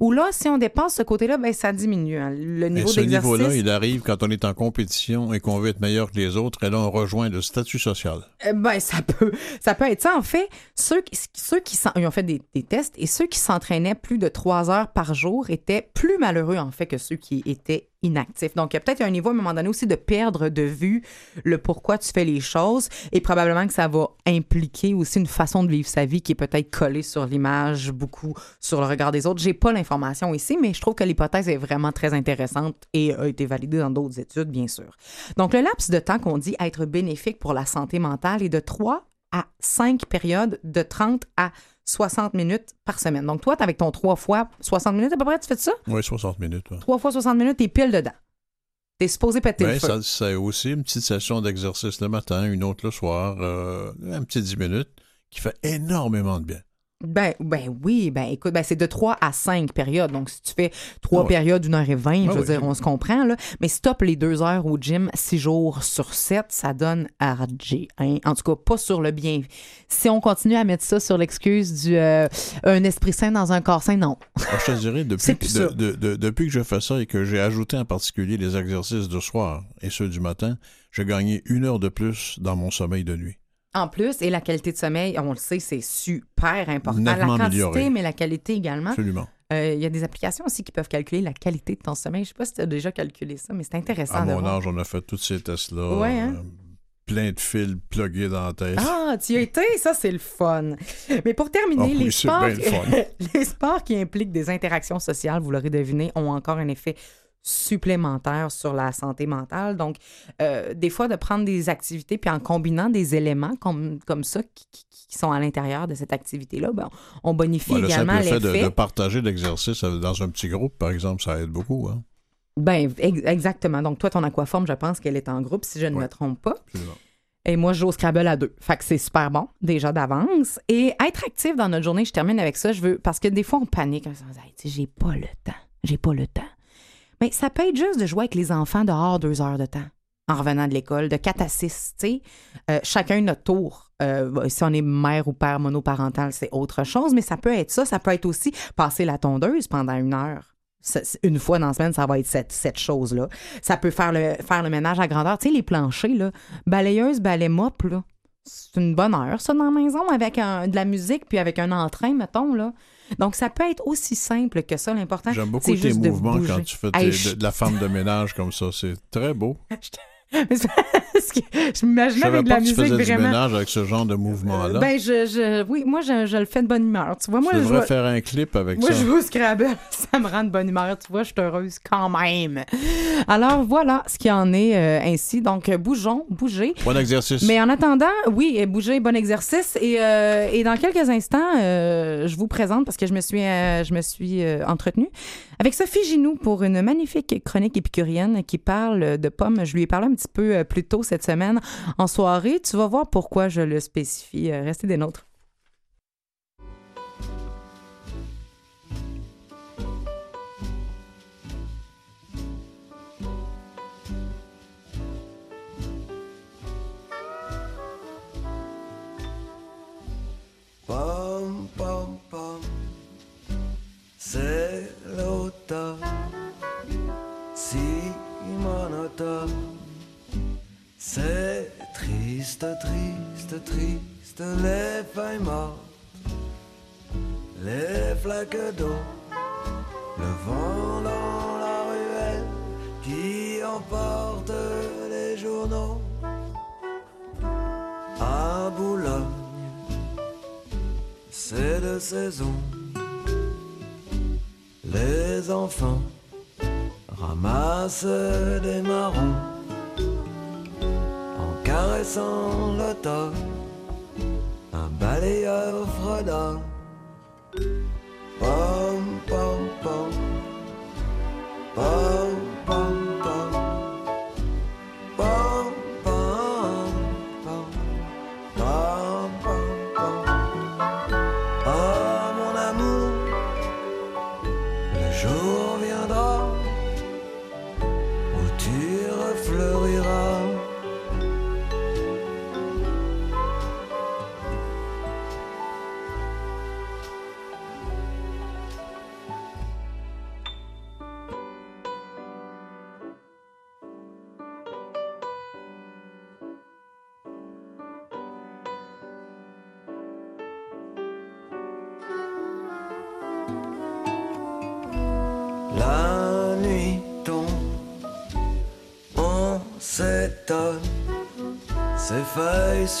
où là, si on dépasse ce côté-là, ben ça diminue. hein. Le Et niveau ce d'exercice. niveau-là, il arrive quand on est en compétition et qu'on veut être meilleur que les autres, et là, on rejoint le statut social. Euh, Ben, ça peut, ça peut être ça. En fait, ceux, qui- ceux qui ils ont fait des, des tests et ceux qui s'entraînaient plus de trois heures par jour étaient plus malheureux, en fait, que ceux qui étaient inactifs. Donc, il y a peut-être un niveau, à un moment donné, aussi de perdre de vue le pourquoi tu fais les choses et probablement que ça va impliquer aussi une façon de vivre sa vie qui est peut-être collée sur l'image, beaucoup sur le regard des autres. J'ai pas l'information ici, mais je trouve que l'hypothèse est vraiment très intéressante et a été validée dans d'autres études, bien sûr. Donc, le laps de temps qu'on dit être bénéfique pour la santé mentale est de 3 à 5 périodes de 30 à 60 minutes par semaine. Donc, toi, avec ton 3 fois 60 minutes à peu près, tu fais de ça? Oui, 60 minutes. ouais. 3 fois 60 minutes, t'es pile dedans. T'es supposé péter le Ben, feu. ça, c'est aussi une petite session d'exercice le matin, une autre le soir, euh, un petit 10 minutes, qui fait énormément de bien. Ben, ben oui, ben écoute, ben c'est de 3 à 5 périodes. Donc, si tu fais 3 Ah ouais. périodes d'une heure et 20, je Ah veux ouais. dire, on se comprend, là. Mais stop les 2 heures au gym 6 jours sur 7, ça donne RG. Hein? En tout cas, pas sur le bien. Si on continue à mettre ça sur l'excuse du euh, un esprit sain dans un corps sain, non. Alors, je te dirais, depuis, de- de- de- depuis que je fais ça et que j'ai ajouté en particulier les exercices de soir et ceux du matin, j'ai gagné une heure de plus dans mon sommeil de nuit. En plus, et la qualité de sommeil, on le sait, c'est super important. Nettement la quantité, amélioré. mais la qualité également. Absolument. Euh, Il y a des applications aussi qui peuvent calculer la qualité de ton sommeil. Je sais pas si tu as déjà calculé ça, mais c'est intéressant À de mon voir. âge, on a fait tous ces tests-là. Ouais, hein? euh, plein de fils plugués dans la tête. Ah, tu y as été, ça c'est le fun. Mais pour terminer, Ah oui, les, sports, le fun. les sports qui impliquent des interactions sociales, vous l'aurez deviné, ont encore un effet supplémentaires sur la santé mentale. Donc, euh, des fois, de prendre des activités, puis en combinant des éléments comme, comme ça qui, qui- qui sont à l'intérieur de cette activité-là, ben, on bonifie Ouais, le également simple fait l'effet. de, de partager l'exercice dans un petit groupe, par exemple, ça aide beaucoup. Hein? Ben, ex- exactement. Donc, toi, ton aquaforme, je pense qu'elle est en groupe, si je ne me trompe pas. Absolument. Et moi, je joue au Scrabble à deux. Fait que c'est super bon, déjà d'avance. Et être actif dans notre journée, je termine avec ça, je veux, parce que des fois, on panique. On se dit, Hey, j'ai pas le temps. J'ai pas le temps. Mais ça peut être juste de jouer avec les enfants dehors deux heures de temps, en revenant de l'école, de 4 à 6, tu sais. Euh, chacun notre tour. Euh, si on est mère ou père monoparental, c'est autre chose, mais ça peut être ça. Ça peut être aussi passer la tondeuse pendant une heure. Une fois dans la semaine, ça va être cette, chose-là. Ça peut faire le, faire le ménage à grandeur. Tu sais, les planchers, là, balayeuse, balai mop, là. C'est une bonne heure, ça, dans la maison, avec un- de la musique puis avec un entrain, mettons, là. Donc, ça peut être aussi simple que ça. L'important, J'aime beaucoup c'est tes juste de mouvements bouger. quand tu fais Hey, tes- je- de, de la femme de ménage comme ça. C'est très beau. Mais c'est parce que je Je m'imaginais avec de la que tu musique faisais du vraiment. ménage avec ce genre de mouvement-là. Ben, je, je- oui, moi, je, je le fais de bonne humeur. Tu vois, moi, tu je devrais joue- faire un clip avec Moi, ça. je joue au Scrabble, ça me rend de bonne humeur, tu vois, je suis heureuse quand même. Alors, voilà ce qu'il en est euh, ainsi. Donc, euh, bougeons, bougez. Bon exercice. Mais en attendant, oui, euh, bougez, bon exercice. Et, euh, et dans quelques instants, euh, je vous présente, parce que je me suis, euh, je me suis euh, entretenue, avec Sophie Ginou pour une magnifique chronique épicurienne qui parle de pommes. Je lui ai parlé un petit peu euh, plus tôt cette semaine en soirée. Tu vas voir pourquoi je le spécifie. Euh, Restez des nôtres. Pom, pom, pom, c'est l'automne, si. C'est triste, triste, triste, les feuilles mortes, les flaques d'eau, le vent dans la ruelle qui emporte les journaux. À Boulogne, c'est de saison. Enfants ramassent des marrons en caressant l'automne. Un balayeur fredonne.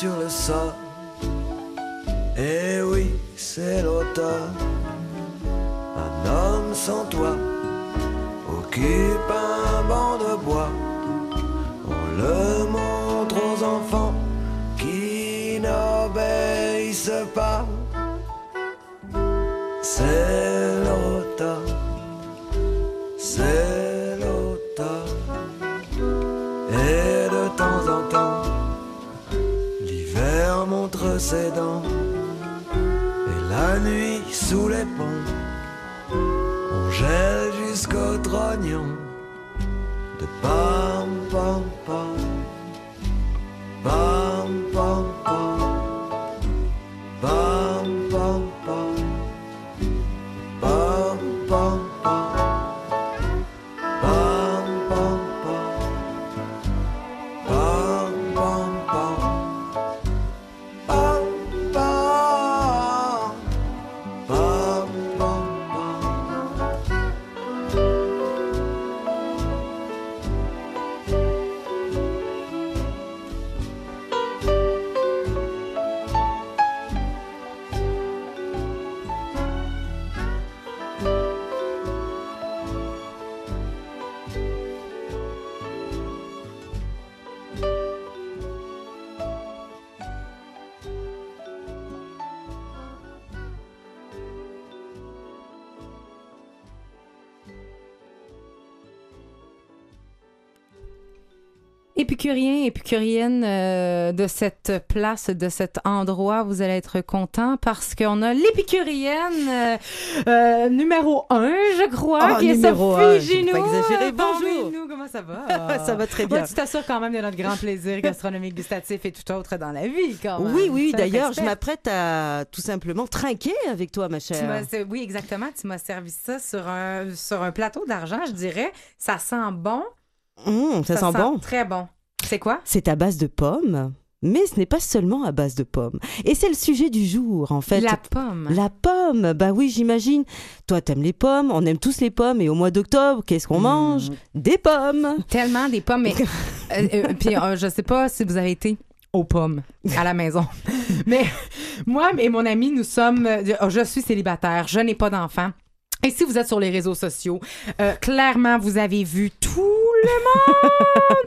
Sur le sol. Et oui, c'est l'automne. Un homme sans toit occupe un banc de bois. On le montre aux enfants qui n'obéissent pas. C'est Ses dents Et la nuit sous les ponts On gèle jusqu'au trognon Épicurien, épicurienne euh, de cette place, de cet endroit, vous allez être content parce qu'on a l'épicurienne euh, euh, numéro un, je crois, Oh, qui est Sophie pas exagéré. Bonjour. nous, comment ça va? Ça va très bien. Ouais, tu t'assures quand même de notre grand plaisir gastronomique, gustatif et tout autre dans la vie, quand même. Oui, oui, Ça, d'ailleurs, je m'apprête à tout simplement trinquer avec toi, ma chère. oui, exactement. Tu m'as servi ça sur un, sur un plateau d'argent, je dirais. Ça sent bon. Hum, ça, sent bon. Très bon. C'est quoi? C'est à base de pommes, mais ce n'est pas seulement à base de pommes. Et c'est le sujet du jour, en fait. La pomme. La pomme, bah oui, j'imagine. Toi, t'aimes les pommes, on aime tous les pommes, et au mois d'octobre, qu'est-ce qu'on mange? Des pommes. Tellement des pommes. Euh, euh, puis, euh, je sais pas si vous avez été aux pommes à la maison. mais moi et mon ami, nous sommes. euh, je suis célibataire, je n'ai pas d'enfant. Et si vous êtes sur les réseaux sociaux, euh, clairement, vous avez vu tout le monde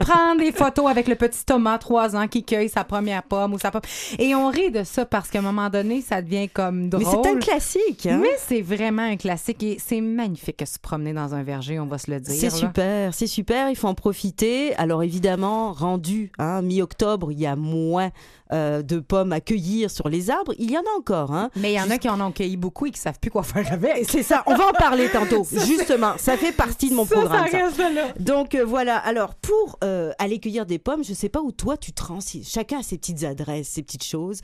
prendre des photos avec le petit Thomas, 3 ans, qui cueille sa première pomme ou sa pomme. Et on rit de ça parce qu'à un moment donné, ça devient comme drôle. Mais c'est un classique, hein? Mais c'est vraiment un classique et c'est magnifique de se promener dans un verger, on va se le dire. C'est super, c'est super, il faut en profiter. Alors évidemment, rendu hein, mi-octobre, il y a moins euh, de pommes à cueillir sur les arbres. Il y en a encore. Hein. Mais il y en a qui en ont cueilli beaucoup et qui savent plus quoi faire avec. C'est ça, on va en parler tantôt. Justement, ça fait partie de mon Ça, programme. ça. Donc euh, voilà, alors pour euh, aller cueillir des pommes, je sais pas où toi tu te rends, chacun a ses petites adresses, ses petites choses.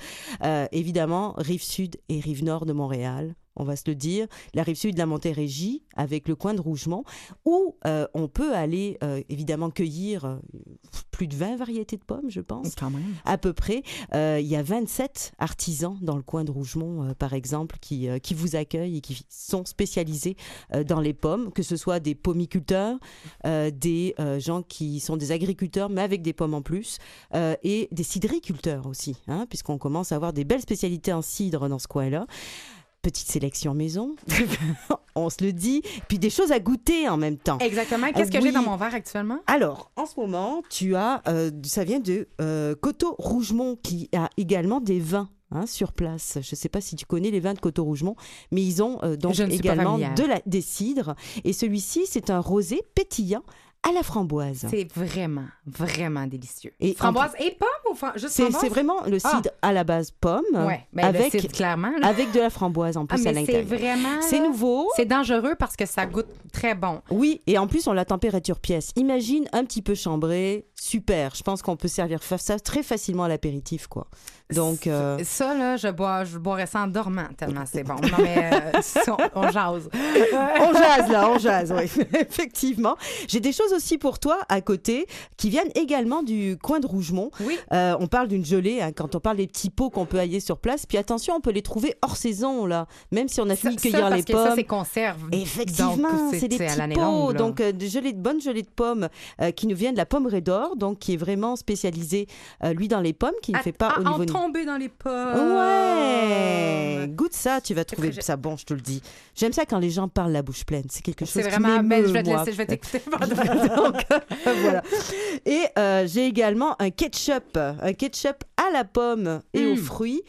Évidemment, rive sud et rive nord de Montréal. On va se le dire, la rive sud de la Montérégie avec le coin de Rougemont, où euh, on peut aller euh, évidemment cueillir euh, plus de 20 variétés de pommes, je pense Quand même. à peu près. Euh, il y a 27 artisans dans le coin de Rougemont, par exemple, qui, qui vous accueillent et qui sont spécialisés dans les pommes, que ce soit des pommiculteurs, des gens qui sont des agriculteurs, mais avec des pommes en plus, et des cidriculteurs aussi, hein, puisqu'on commence à avoir des belles spécialités en cidre dans ce coin-là. Petite sélection maison, on se le dit, puis des choses à goûter en même temps. Exactement. Qu'est-ce que oui. j'ai dans mon verre actuellement? Alors, en ce moment, tu as, euh, ça vient de euh, Coteau Rougemont qui a également des vins. hein, sur place. Je ne sais pas si tu connais les vins de Coteau Rougemont, mais ils ont euh, donc également de la, des cidres. Et celui-ci, c'est un rosé pétillant à la framboise. C'est vraiment, vraiment délicieux. Et framboise et pomme ou fram- juste C'est vraiment le Ah. cidre à la base pomme, Ouais, ben, le avec, cidre, clairement. là. avec de la framboise en Ah, plus à mais c'est l'intérieur. vraiment... C'est nouveau. C'est dangereux parce que ça goûte très bon. Oui, et en plus, on l'a température pièce. Imagine un petit peu chambré, super. Je pense qu'on peut servir ça très facilement à l'apéritif, quoi. Donc, euh, Ça, là, je, bois, je boirais ça en dormant tellement c'est bon. Non, mais euh, on, on jase. on jase là, on jase, oui, effectivement. J'ai des choses aussi pour toi à côté qui viennent également du coin de Rougemont. Oui. Euh, on parle d'une gelée hein, quand on parle des petits pots qu'on peut hailler sur place. Puis attention, on peut les trouver hors saison là, même si on a fini de cueillir parce les que ça, c'est conserve. Effectivement, c'est des petits pots, longue, donc euh, de gelée de bonne gelée de pommes euh, qui nous vient de la pommerie d'or, donc qui est vraiment spécialisé euh, lui dans les pommes, qui ne Ah, fait pas ah, au niveau dans les pommes. Ouais, goûte ça, tu vas trouver ça bon, je te le dis. J'aime ça quand les gens parlent la bouche pleine, c'est quelque chose qui vraiment... m'émeut, je vais te laisser, je vais t'écouter. Donc, voilà. Et euh, j'ai également un ketchup, un ketchup à la pomme et aux Mm. fruits.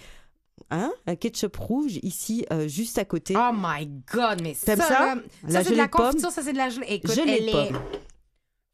Hein? Un ketchup rouge ici, euh, juste à côté. Oh my God, mais ça, ça? ça c'est de la pomme? confiture, ça c'est de la gelée. Écoute, Gelée elle de est pomme.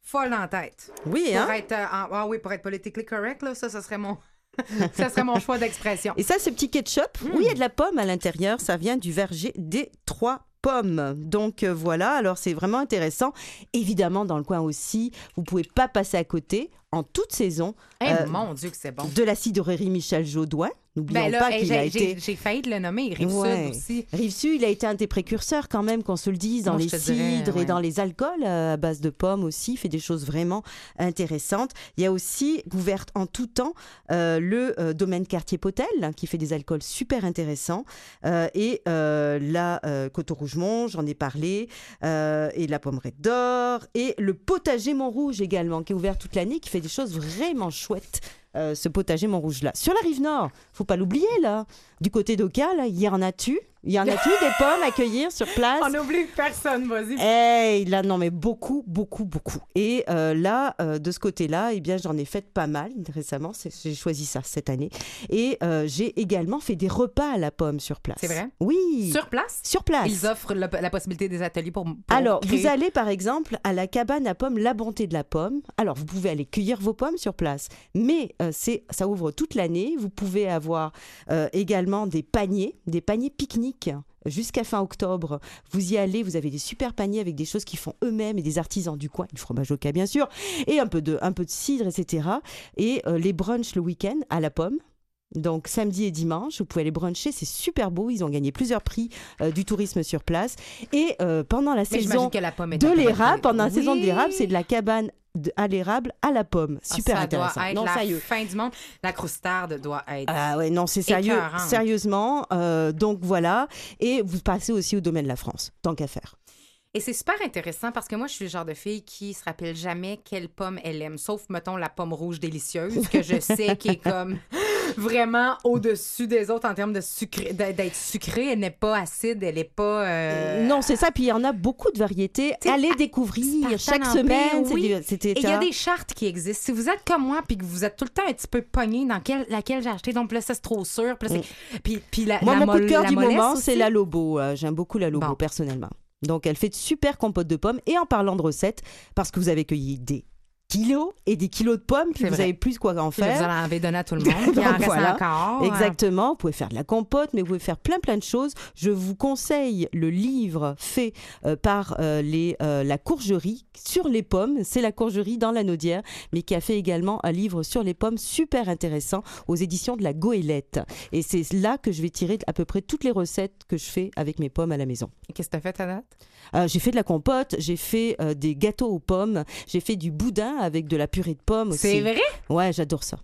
folle en tête. oui, Pour hein? être, euh, en- ah oui, pour être politically correct, là, ça, ça serait mon, ça serait mon choix d'expression. Et ça, ce petit ketchup, Mm. oui, il y a de la pomme à l'intérieur. Ça vient du verger des trois pommes. Donc euh, voilà, alors c'est vraiment intéressant. Évidemment, dans le coin aussi, vous pouvez pas passer à côté, en toute saison, Eh, euh, mon Dieu que c'est bon. de la cidrerie Michel Jaudoin. N'oublions Ben pas qu'il a j'ai été... j'ai- failli le nommer, Rive Ouais. Sud aussi. Rive-Sud, il a été un des précurseurs quand même, qu'on se le dise, dans Moi, les dirais, cidres ouais. et dans les alcools euh, à base de pommes aussi. Il fait des choses vraiment intéressantes. Il y a aussi, ouverte en tout temps, euh, le euh, domaine Quartier Potel, hein, qui fait des alcools super intéressants. Euh, et la euh, Coteau Rougemont, j'en ai parlé, et la Pommeraie d'Or, et le potager Montrouge également, qui est ouvert toute l'année, qui fait des choses vraiment chouettes. Euh, ce potager Montrouge là. Sur la rive nord, faut pas l'oublier là. Du côté d'Oka, là, y en a-tu Il y en a-tu des pommes à cueillir sur place On n'oublie personne, vas-y. Hey, là, non, mais beaucoup, beaucoup, beaucoup. Et euh, là, euh, de ce côté-là, eh bien, j'en ai fait pas mal récemment. J'ai choisi ça cette année. Et euh, j'ai également fait des repas à la pomme sur place. C'est vrai? Oui. Sur place, Sur place. ils offrent la possibilité des ateliers pour. pour Alors, créer- vous allez par exemple à la cabane à pommes La Bonté de la Pomme. Alors, vous pouvez aller cueillir vos pommes sur place, mais c'est ça ouvre toute l'année. Vous pouvez avoir euh, des paniers, des paniers pique-nique. Jusqu'à fin octobre, vous y allez, vous avez des super paniers avec des choses qu'ils font eux-mêmes et des artisans du coin, du fromage au cas bien sûr, et un peu de, un peu de cidre, etc. Et euh, les brunchs le week-end à la pomme. Donc samedi et dimanche, vous pouvez aller bruncher, c'est super beau. Ils ont gagné plusieurs prix euh, du tourisme sur place. Et euh, pendant la Mais saison la pomme de l'érable, pendant la saison de l'érable, c'est de la cabane de- à l'érable à la pomme. Ah, Super ça intéressant. doit être non, la sérieux. fin du monde. La croustarde doit être. Ah ouais, non, c'est sérieux, sérieusement. euh, donc voilà. Et vous passez aussi au domaine de la France, tant qu'à faire. Et c'est super intéressant parce que moi, je suis le genre de fille qui se rappelle jamais quelle pomme elle aime, sauf, mettons, la pomme rouge délicieuse, que je sais qui est comme vraiment au-dessus des autres en termes de sucré, d'être sucrée. Elle n'est pas acide, elle n'est pas. euh, Non, c'est ça. Puis il y en a beaucoup de variétés. T'sais, Allez à- découvrir chaque semaine. oui. C'était Et il y a des chartes qui existent. Si vous êtes comme moi, puis que vous êtes tout le temps un petit peu pogné dans quelle, laquelle j'ai acheté, donc là, ça, c'est trop sûr. Puis, là, c'est- puis, puis la, Mm. Moi, la mon coup de cœur du moment, c'est la Lobo. Euh, J'aime beaucoup la Lobo, Bon. personnellement. Donc, elle fait de super compotes de pommes. Et en parlant de recettes, parce que vous avez cueilli des kilos et des kilos de pommes, puis vous vrai. avez plus quoi en là, Vous faire. en avez donné à tout le monde. Il Donc, reste voilà. encore. hein. Exactement, vous pouvez faire de la compote, mais vous pouvez faire plein plein de choses. Je vous conseille le livre fait euh, par euh, les, euh, la courgerie sur les pommes. C'est la courgerie dans la Naudière, mais qui a fait également un livre sur les pommes super intéressant aux éditions de la Goélette. Et c'est là que je vais tirer à peu près toutes les recettes que je fais avec mes pommes à la maison. Qu'est-ce que tu as fait? Euh, j'ai fait de la compote, j'ai fait des gâteaux aux pommes, j'ai fait du boudin avec de la purée de pommes aussi. C'est vrai? Ouais, j'adore ça.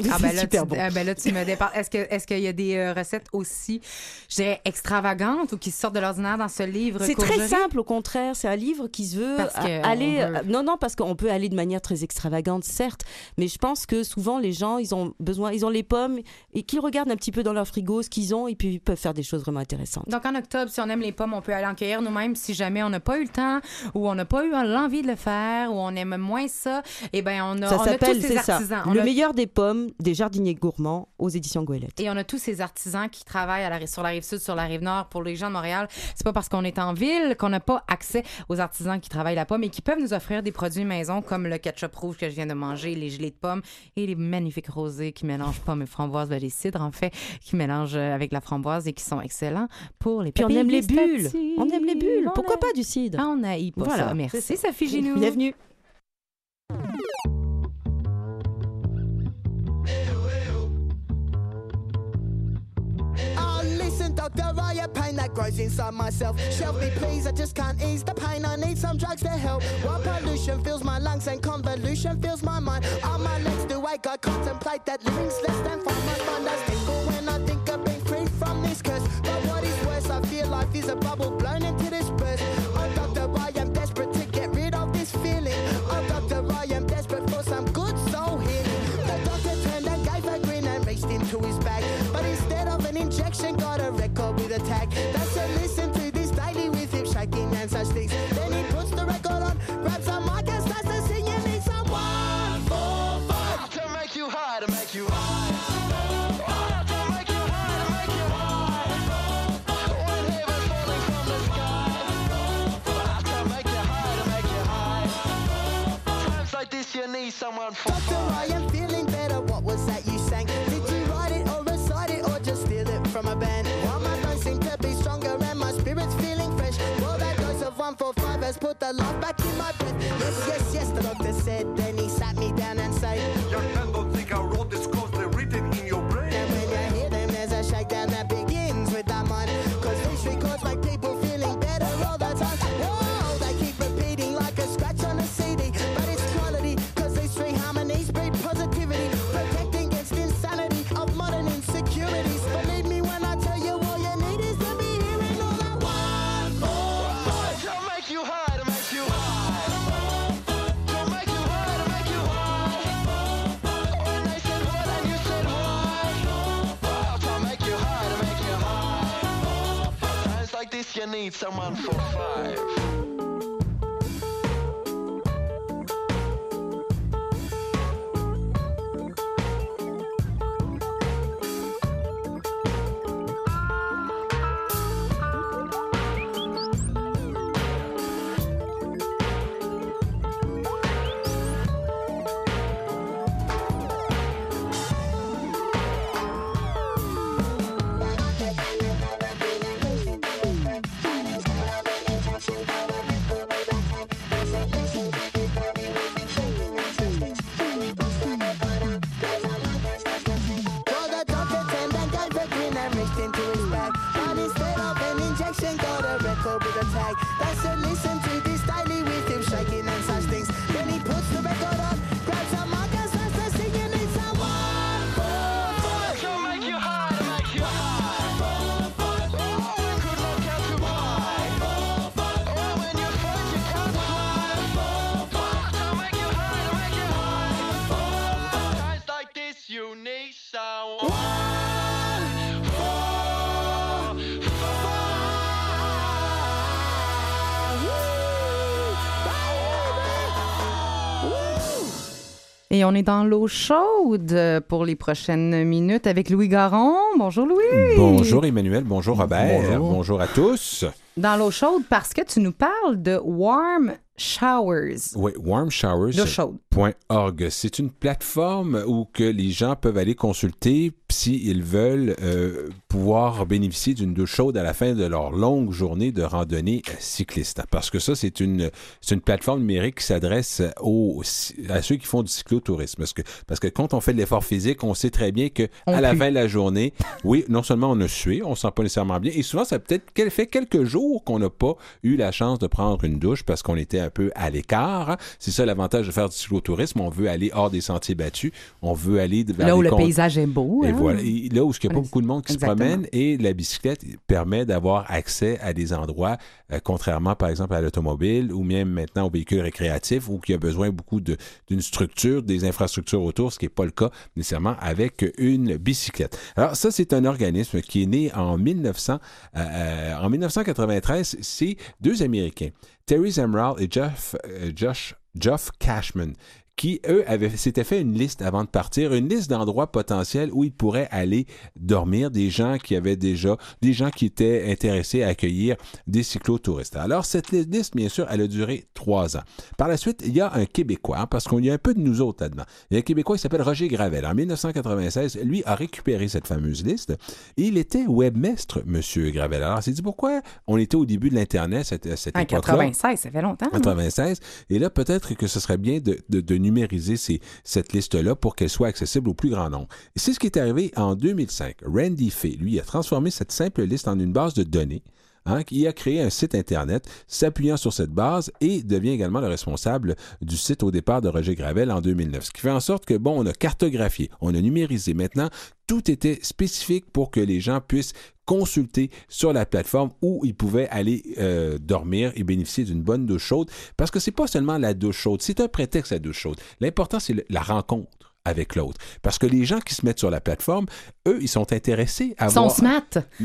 Ah c'est ben, là, super tu, bon. ah ben là, tu me dépasses. Est-ce que est-ce qu'il y a des euh, recettes aussi, je dirais, extravagantes ou qui sortent de l'ordinaire dans ce livre? C'est très simple, au contraire. C'est un livre qui se veut Parce que a- aller. veut- euh, Non, non, parce qu'on peut aller de manière très extravagante, certes. Mais je pense que souvent, les gens, ils ont besoin, ils ont les pommes et qu'ils regardent un petit peu dans leur frigo ce qu'ils ont et puis ils peuvent faire des choses vraiment intéressantes. Donc en octobre, si on aime les pommes, on peut aller en cueillir nous-mêmes. Si jamais on n'a pas eu le temps ou on n'a pas eu l'envie de le faire ou on aime moins ça, eh ben on a, Ça on a tous ces ça, artisans. On le a- meilleur des pommes des jardiniers gourmands aux éditions Goélette. Et on a tous ces artisans qui travaillent à la, sur la rive sud, sur la rive nord. Pour les gens de Montréal, c'est pas parce qu'on est en ville qu'on n'a pas accès aux artisans qui travaillent la pomme et qui peuvent nous offrir des produits maison comme le ketchup rouge que je viens de manger, les gelées de pommes et les magnifiques rosés qui mélangent pommes et framboises, ben, les cidres en fait, qui mélangent euh, avec la framboise et qui sont excellents pour les Puis on aime les bulles. On aime les bulles. Pourquoi pas du cidre? Ah, on n'haït pas Voilà. ça. Merci, Sophie Ginou. Bienvenue. Doctor, I have pain that grows inside myself. Shelf me, please, I just can't ease the pain. I need some drugs to help. While pollution fills my lungs and convolution fills my mind. All my legs do ache, I contemplate that living's less than fine. My mind does tingle when I think of being free from this curse. But what is worse, I feel life is a bubble someone for Doctor, I am feeling better. What was that you sang? Did you write it or recite it or just steal it from a band? While my bones seem to be stronger and my spirit's feeling fresh. Well, that dose of one for five has put the life back in my breath. Yes, yes, yes, the doctor said. Then he sat me down you need someone for five. Et on est dans l'eau chaude pour les prochaines minutes avec Louis Garon. Bonjour Louis. Bonjour Emmanuel, bonjour Robert, Bonjour. bonjour à tous. Dans l'eau chaude parce que tu nous parles de Warm Showers. Oui, warmshowers. L'eau chaude. .org. C'est une plateforme où que les gens peuvent aller consulter s'ils veulent euh, pouvoir bénéficier d'une douche chaude à la fin de leur longue journée de randonnée cycliste. Parce que ça, c'est une, une plateforme numérique qui s'adresse à ceux qui font du cyclotourisme. Parce que, parce que quand on fait de l'effort physique, on sait très bien que On à la fin de la journée, oui, non seulement on a sué, on se sent pas nécessairement bien, et souvent, ça peut-être fait quelques jours qu'on n'a pas eu la chance de prendre une douche parce qu'on était peu à l'écart. C'est ça l'avantage de faire du cyclotourisme. On veut aller hors des sentiers battus. On veut aller vers Là où les le paysage est beau. et hein? voilà. Et là où il n'y a pas beaucoup de monde qui exactement. se promène et la bicyclette permet d'avoir accès à des endroits, euh, contrairement par exemple à l'automobile ou même maintenant aux véhicules récréatifs où il y a besoin beaucoup de- d'une structure, des infrastructures autour, ce qui n'est pas le cas nécessairement avec une bicyclette. Alors ça, c'est un organisme qui est né en 1900, euh, euh, en 1993. C'est deux Américains, Terry Zamral et Jeff, euh, Cashman qui, eux, avaient, s'étaient fait une liste avant de partir, une liste d'endroits potentiels où ils pourraient aller dormir, des gens qui avaient déjà, des gens qui étaient intéressés à accueillir des cyclotouristes. Alors, cette liste, bien sûr, elle a duré trois ans. Par la suite, il y a un Québécois, hein, parce qu'il y a un peu de nous autres là-dedans. Il y a un Québécois qui s'appelle Roger Gravel. En 1996, lui a récupéré cette fameuse liste. Il était webmestre, Monsieur Gravel. Alors, il s'est dit pourquoi on était au début de l'Internet cette, à cette En époque-là? 96, ça fait longtemps. hein? 96. Et là, peut-être que ce serait bien de, de- de numériser cette liste-là pour qu'elle soit accessible au plus grand nombre. C'est ce qui est arrivé en 2005. Randy Fay, lui, a transformé cette simple liste en une base de données. Hein, qui a créé un site Internet s'appuyant sur cette base et devient également le responsable du site au départ de Roger Gravel en 2009. Ce qui fait en sorte que, bon, on a cartographié, on a numérisé. Maintenant, tout était spécifique pour que les gens puissent consulter sur la plateforme où ils pouvaient aller euh, dormir et bénéficier d'une bonne douche chaude. Parce que c'est pas seulement la douche chaude, c'est un prétexte la douche chaude. L'important, c'est la rencontre avec l'autre. Parce que les gens qui se mettent sur la plateforme, eux, ils sont intéressés à Ils sont voir... smart.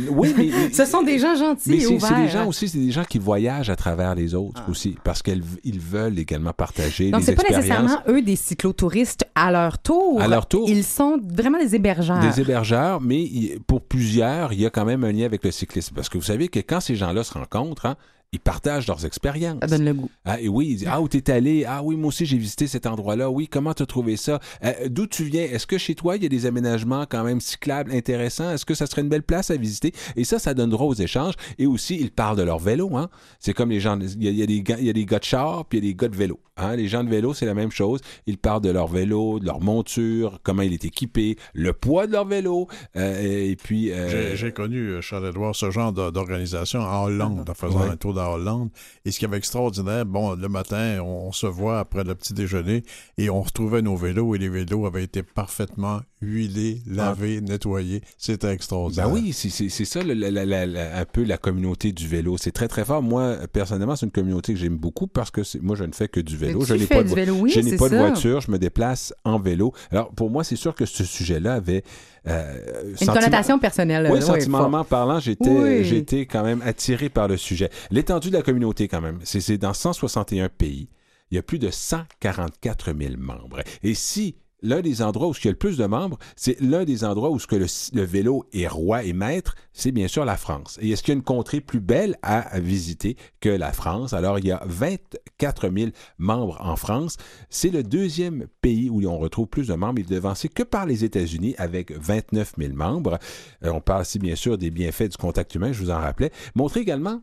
Oui, mais... Ce sont des gens gentils Mais et c'est ouverts. c'est des gens aussi, c'est des gens qui voyagent à travers les autres aussi, parce qu'ils ils veulent également partager Donc, les c'est pas expériences. nécessairement eux des cyclotouristes à leur tour. À leur tour. Ils sont vraiment des hébergeurs. Des hébergeurs, mais pour plusieurs, il y a quand même un lien avec le cyclisme. Parce que vous savez que quand ces gens-là se rencontrent, hein, ils partagent leurs expériences. Ça donne le goût. Ah, et oui, ils disent, ah, où t'es allé? Ah oui, moi aussi, j'ai visité cet endroit-là. Oui, comment t'as trouvé ça? Euh, D'où tu viens? Est-ce que chez toi, il y a des aménagements quand même cyclables intéressants? Est-ce que ça serait une belle place à visiter? Et ça, ça donne droit aux échanges. Et aussi, ils parlent de leur vélo, hein. C'est comme les gens, il y a, il y a des gars, il y a des gars de char, puis il y a des gars de vélo. Hein? Les gens de vélo, c'est la même chose. Ils parlent de leur vélo, de leur monture, comment il est équipé, le poids de leur vélo, euh, et puis... euh, J'ai- connu, Charles-Édouard, ce genre d'organisation en Hollande, en faisant Ouais. un tour Hollande. Et ce qui avait extraordinaire, bon, le matin, on, on se voit après le petit déjeuner et on retrouvait nos vélos et les vélos avaient été parfaitement huilés, lavés, nettoyés. C'était extraordinaire. Ben oui, c'est- ça le- la- la- la- la- un peu la communauté du vélo. C'est très très fort. Moi, personnellement, c'est une communauté que j'aime beaucoup parce que c'est- moi, je ne fais que du vélo. Je n'ai fais pas, de, vo- vélo, oui, je pas de voiture, je me déplace en vélo. Alors pour moi, c'est sûr que ce sujet-là avait euh, Une connotation personnelle. Oui, euh, sentimentalement fort. parlant, j'étais Oui. j'ai été quand même attiré par le sujet. L'étendue de la communauté, quand même, c'est c'est dans 161 pays. Il y a plus de 144 000 membres. Et si l'un des endroits où il y a le plus de membres, c'est l'un des endroits où le, vélo est roi et maître, c'est bien sûr la France. Et est-ce qu'il y a une contrée plus belle à, visiter que la France? Alors, il y a 24 000 membres en France. C'est le deuxième pays où on retrouve plus de membres. Il est devancé que par les États-Unis avec 29 000 membres. Euh, on parle ici, bien sûr, des bienfaits du contact humain, je vous en rappelais. Montrer également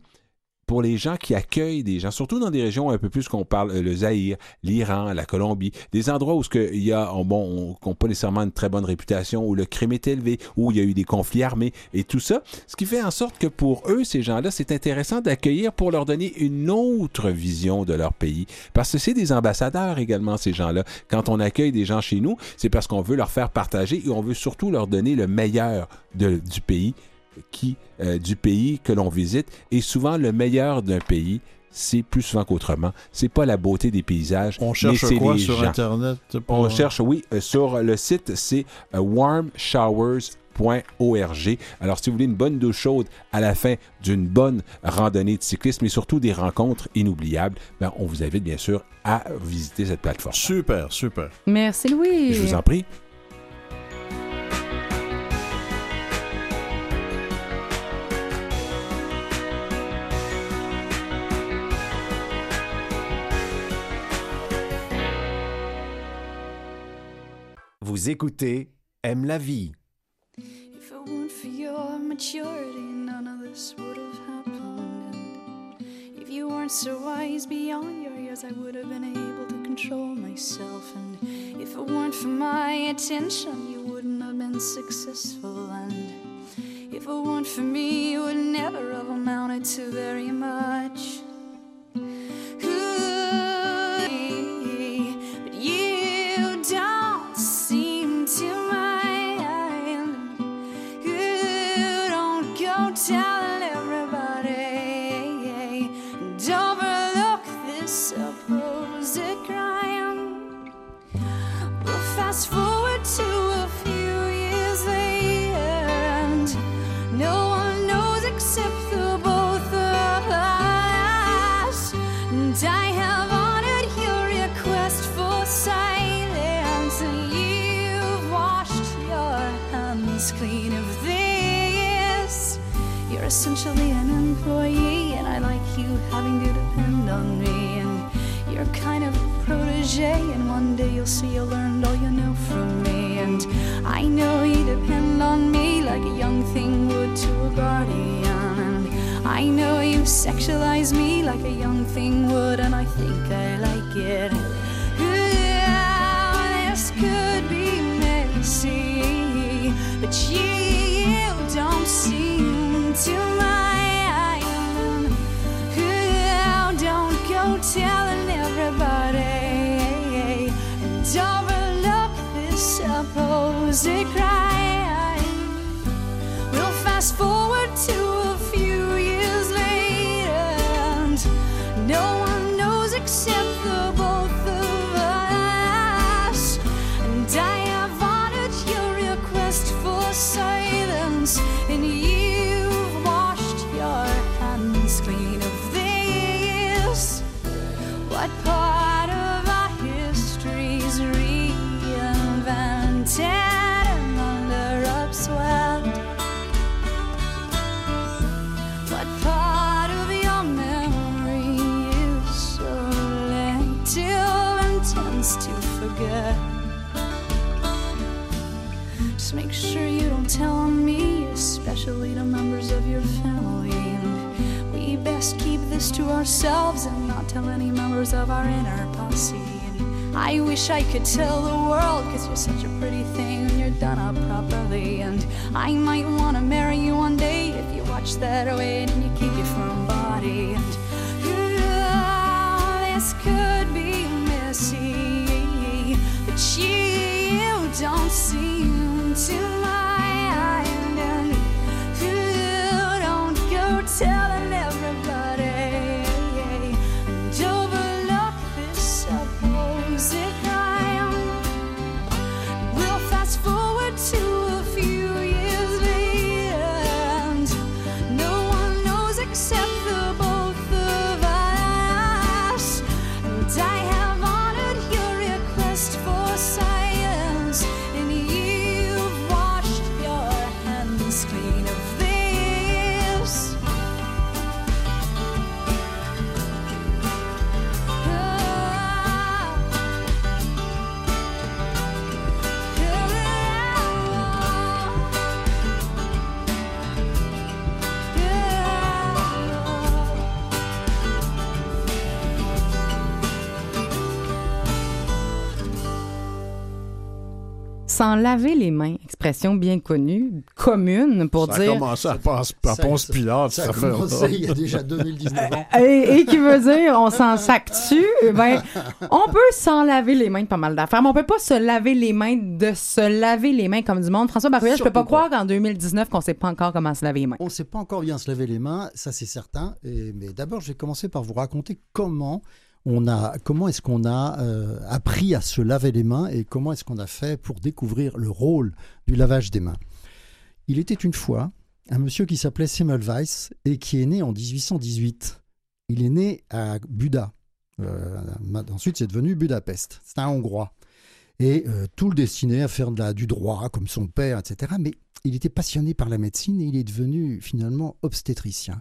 pour les gens qui accueillent des gens, surtout dans des régions un peu plus qu'on parle, euh, le Zaïre, l'Iran, la Colombie, des endroits où ce que il y a, on- bon, on n'a pas nécessairement une très bonne réputation, où le crime est élevé, où il y a eu des conflits armés et tout ça, ce qui fait en sorte que pour eux, ces gens-là, c'est intéressant d'accueillir pour leur donner une autre vision de leur pays, parce que c'est des ambassadeurs également ces gens-là. Quand on accueille des gens chez nous, c'est parce qu'on veut leur faire partager et on veut surtout leur donner le meilleur de- du pays qui euh, du pays que l'on visite et souvent le meilleur d'un pays c'est plus souvent qu'autrement c'est pas la beauté des paysages On mais cherche c'est quoi les sur gens. Internet? pour- on cherche oui euh, sur le site c'est euh, warmshowers.org alors si vous voulez une bonne douche chaude à la fin d'une bonne randonnée de cyclisme et surtout des rencontres inoubliables ben, on vous invite bien sûr à visiter cette plateforme Super, super. Merci, Louis. je vous en prie Vous écoutez Aime la vie. If it weren't for your maturity, none of this would have happened. And if you weren't so wise beyond your years, I would have been able to control myself. And if it weren't for my attention, you wouldn't have been successful. And if it weren't for me, you would never have amounted to very much. But and one day you'll see you learned all you know from me. And I know you depend on me like a young thing would to a guardian. And I know you sexualize me like a young thing would, and I think I like it. Yeah, this could be messy, but you don't seem to cry. We'll fast forward. This to ourselves and not tell any members of our inner posse. And I wish I could tell the world, cause you're such a pretty thing when you're done up properly. And I might wanna marry you one day if you watch that weight and you keep your firm body. And ooh, this could be messy, but you don't seem to mind. S'en laver les mains, expression bien connue, commune pour Ça a dire. commencé à, Ponce- à Ça- Ponce Pilate, Ça a cette affaire-là. commencé il y a déjà 2019 ans. Et, et qui veut dire on s'en sac dessus, eh ben on peut s'en laver les mains de pas mal d'affaires, mais on peut pas se laver les mains de se laver les mains comme du monde. François Barouillet, je peux pas croire qu'en 2019 qu'on sait pas encore comment se laver les mains. On ne sait pas encore bien se laver les mains, ça c'est certain. Et- mais d'abord, je vais commencer par vous raconter comment on a, comment est-ce qu'on a euh, appris à se laver les mains et comment est-ce qu'on a fait pour découvrir le rôle du lavage des mains? Il était une fois un monsieur qui s'appelait Semmelweis et qui est né en 1818. Il est né à Buda. Euh, ensuite, c'est devenu Budapest. C'est un Hongrois. Et euh, tout le destiné à faire du droit, comme son père, etc. Mais il était passionné par la médecine et il est devenu finalement obstétricien.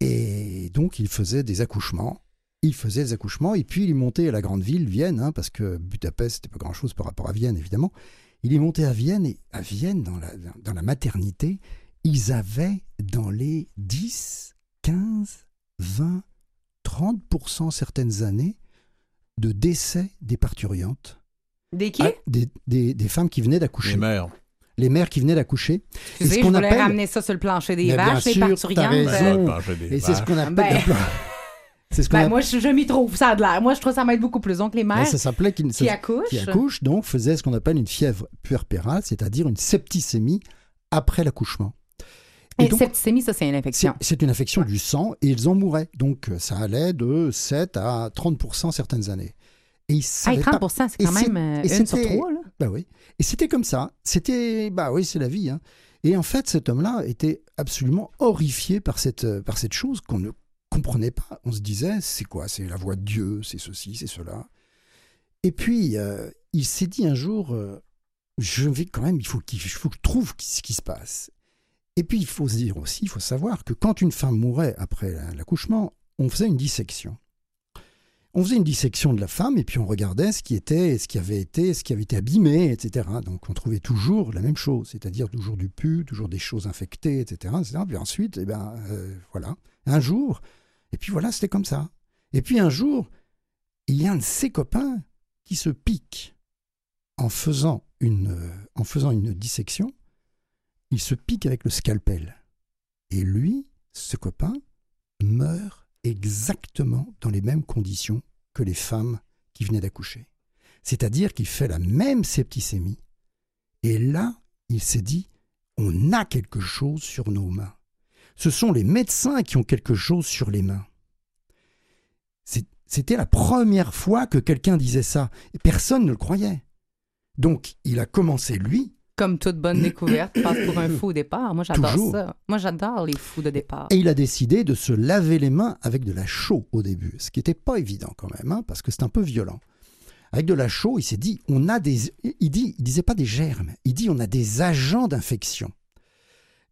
Et donc, il faisait des accouchements. Il faisait des accouchements et puis il est monté à la grande ville, Vienne, hein, parce que Budapest, c'était pas grand-chose par rapport à Vienne, évidemment. Il est monté à Vienne et à Vienne, dans la, dans la maternité, ils avaient dans les 10, 15, 20, 30% certaines années de décès des parturiantes. Des qui? Ah, des, des- des femmes qui venaient d'accoucher. Les mères. Les mères qui venaient d'accoucher. Excusez, ce je qu'on voulais appelle- ramener ça sur le plancher des Mais bien vaches, les parturiantes. raison. euh, plancher des Et c'est ce qu'on appelle. Ben- le plan- c'est ce qu'on Ben, moi, je, je m'y trouve, ça a de l'air. Moi, je trouve ça m'aide beaucoup plus. Donc, les mères Ouais, ça s'appelait qui ça- accouchent. qui accouche, donc faisait ce qu'on appelle une fièvre puerpérale, c'est-à-dire une septicémie après l'accouchement. Et donc, septicémie, ça, c'est une infection. c'est une infection du sang et ils en mouraient. Donc ça allait de 7 à 30 certaines années. Et ils savaient 30 pas- c'est quand même euh, et une sur trois. Là. Bah oui. Et c'était comme ça. C'était, bah oui, c'est la vie. hein. Et en fait, cet homme-là était absolument horrifié par cette, par cette chose qu'on ne comprenait pas. On se disait, c'est quoi? C'est la voix de Dieu, c'est ceci, c'est cela. Et puis, euh, il s'est dit un jour, euh, je vais quand même, il faut, faut que je trouve ce qui se passe. Et puis, il faut se dire aussi, il faut savoir que quand une femme mourait après la- l'accouchement, on faisait une dissection. On faisait une dissection de la femme et puis on regardait ce qui était, ce qui avait été, ce qui avait été abîmé, etc. Donc on trouvait toujours la même chose, c'est-à-dire toujours du pu, toujours des choses infectées, etc. Puis ensuite, eh ben, euh, voilà, un jour, et puis voilà, c'était comme ça. Et puis un jour, il y a un de ses copains qui se pique en faisant une, euh, en faisant une dissection. Il se pique avec le scalpel. Et lui, ce copain, meurt exactement dans les mêmes conditions que les femmes qui venaient d'accoucher. C'est-à-dire qu'il fait la même septicémie. Et là, il s'est dit, on a quelque chose sur nos mains. Ce sont les médecins qui ont quelque chose sur les mains. C'était la première fois que quelqu'un disait ça. Et personne ne le croyait. Donc, il a commencé, lui, Comme toute bonne découverte, passe pour un fou au départ. Moi, j'adore Toujours. ça. Moi, j'adore les fous de départ. Et il a décidé de se laver les mains avec de la chaux au début, ce qui n'était pas évident quand même, hein, parce que c'est un peu violent. Avec de la chaux, il s'est dit, on a des, il dit, il disait pas des germes, il dit, on a des agents d'infection.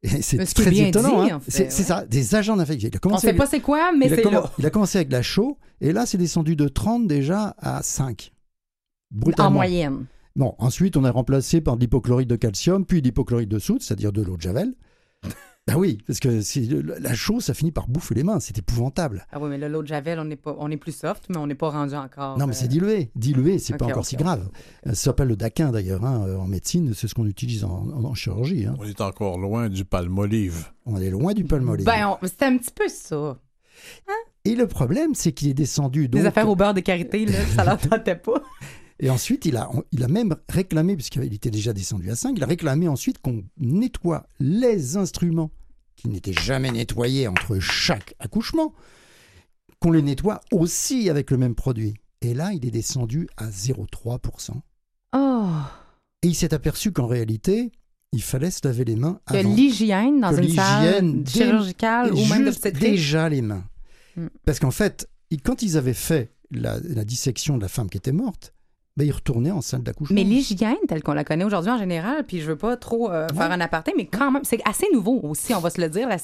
Et c'est Ce très bien étonnant. dit, hein. en fait, C'est c'est ouais. ça, des agents d'infection. Il a On commencé sait pas c'est quoi, mais c'est là. Il a commencé avec de la chaux, et là, c'est descendu de 30 déjà à 5. Brutalement. En moyenne. Bon, ensuite, on a remplacé par de l'hypochlorite de calcium, puis de l'hypochlorite de soude, c'est-à-dire de l'eau de javel. ben oui, parce que si- la chaux, ça finit par bouffer les mains, c'est épouvantable. Ah oui, mais l'eau de Javel, on est, pas, on est plus soft, mais on n'est pas rendu encore. Non, mais euh, c'est dilué. Dilué, c'est pas encore si grave. Euh, Ça s'appelle le daquin, d'ailleurs, hein, euh, en médecine. C'est ce qu'on utilise en, chirurgie. hein. On est encore loin du palmolive. On est loin du palmolive. Ben, on- c'est un petit peu ça. Et le problème, c'est qu'il est descendu. Les donc- affaires au beurre de karité, là, ça leur tentait pas. Et ensuite, il a, il a même réclamé, puisqu'il était déjà descendu à 5, il a réclamé ensuite qu'on nettoie les instruments qui n'étaient jamais nettoyés entre chaque accouchement, qu'on les nettoie aussi avec le même produit. Et là, il est descendu à 0,3%. Oh! Et il s'est aperçu qu'en réalité, il fallait se laver les mains avant. l'hygiène dans que une salle chirurgicale ou même déjà les mains. Mm. Parce qu'en fait, quand ils avaient fait la, la dissection de la femme qui était morte, ben, ils retournaient en salle d'accouchement. Mais l'hygiène telle qu'on la connaît aujourd'hui en général, puis je veux pas trop euh, faire un aparté, mais quand même, c'est assez nouveau aussi, on va se le dire, la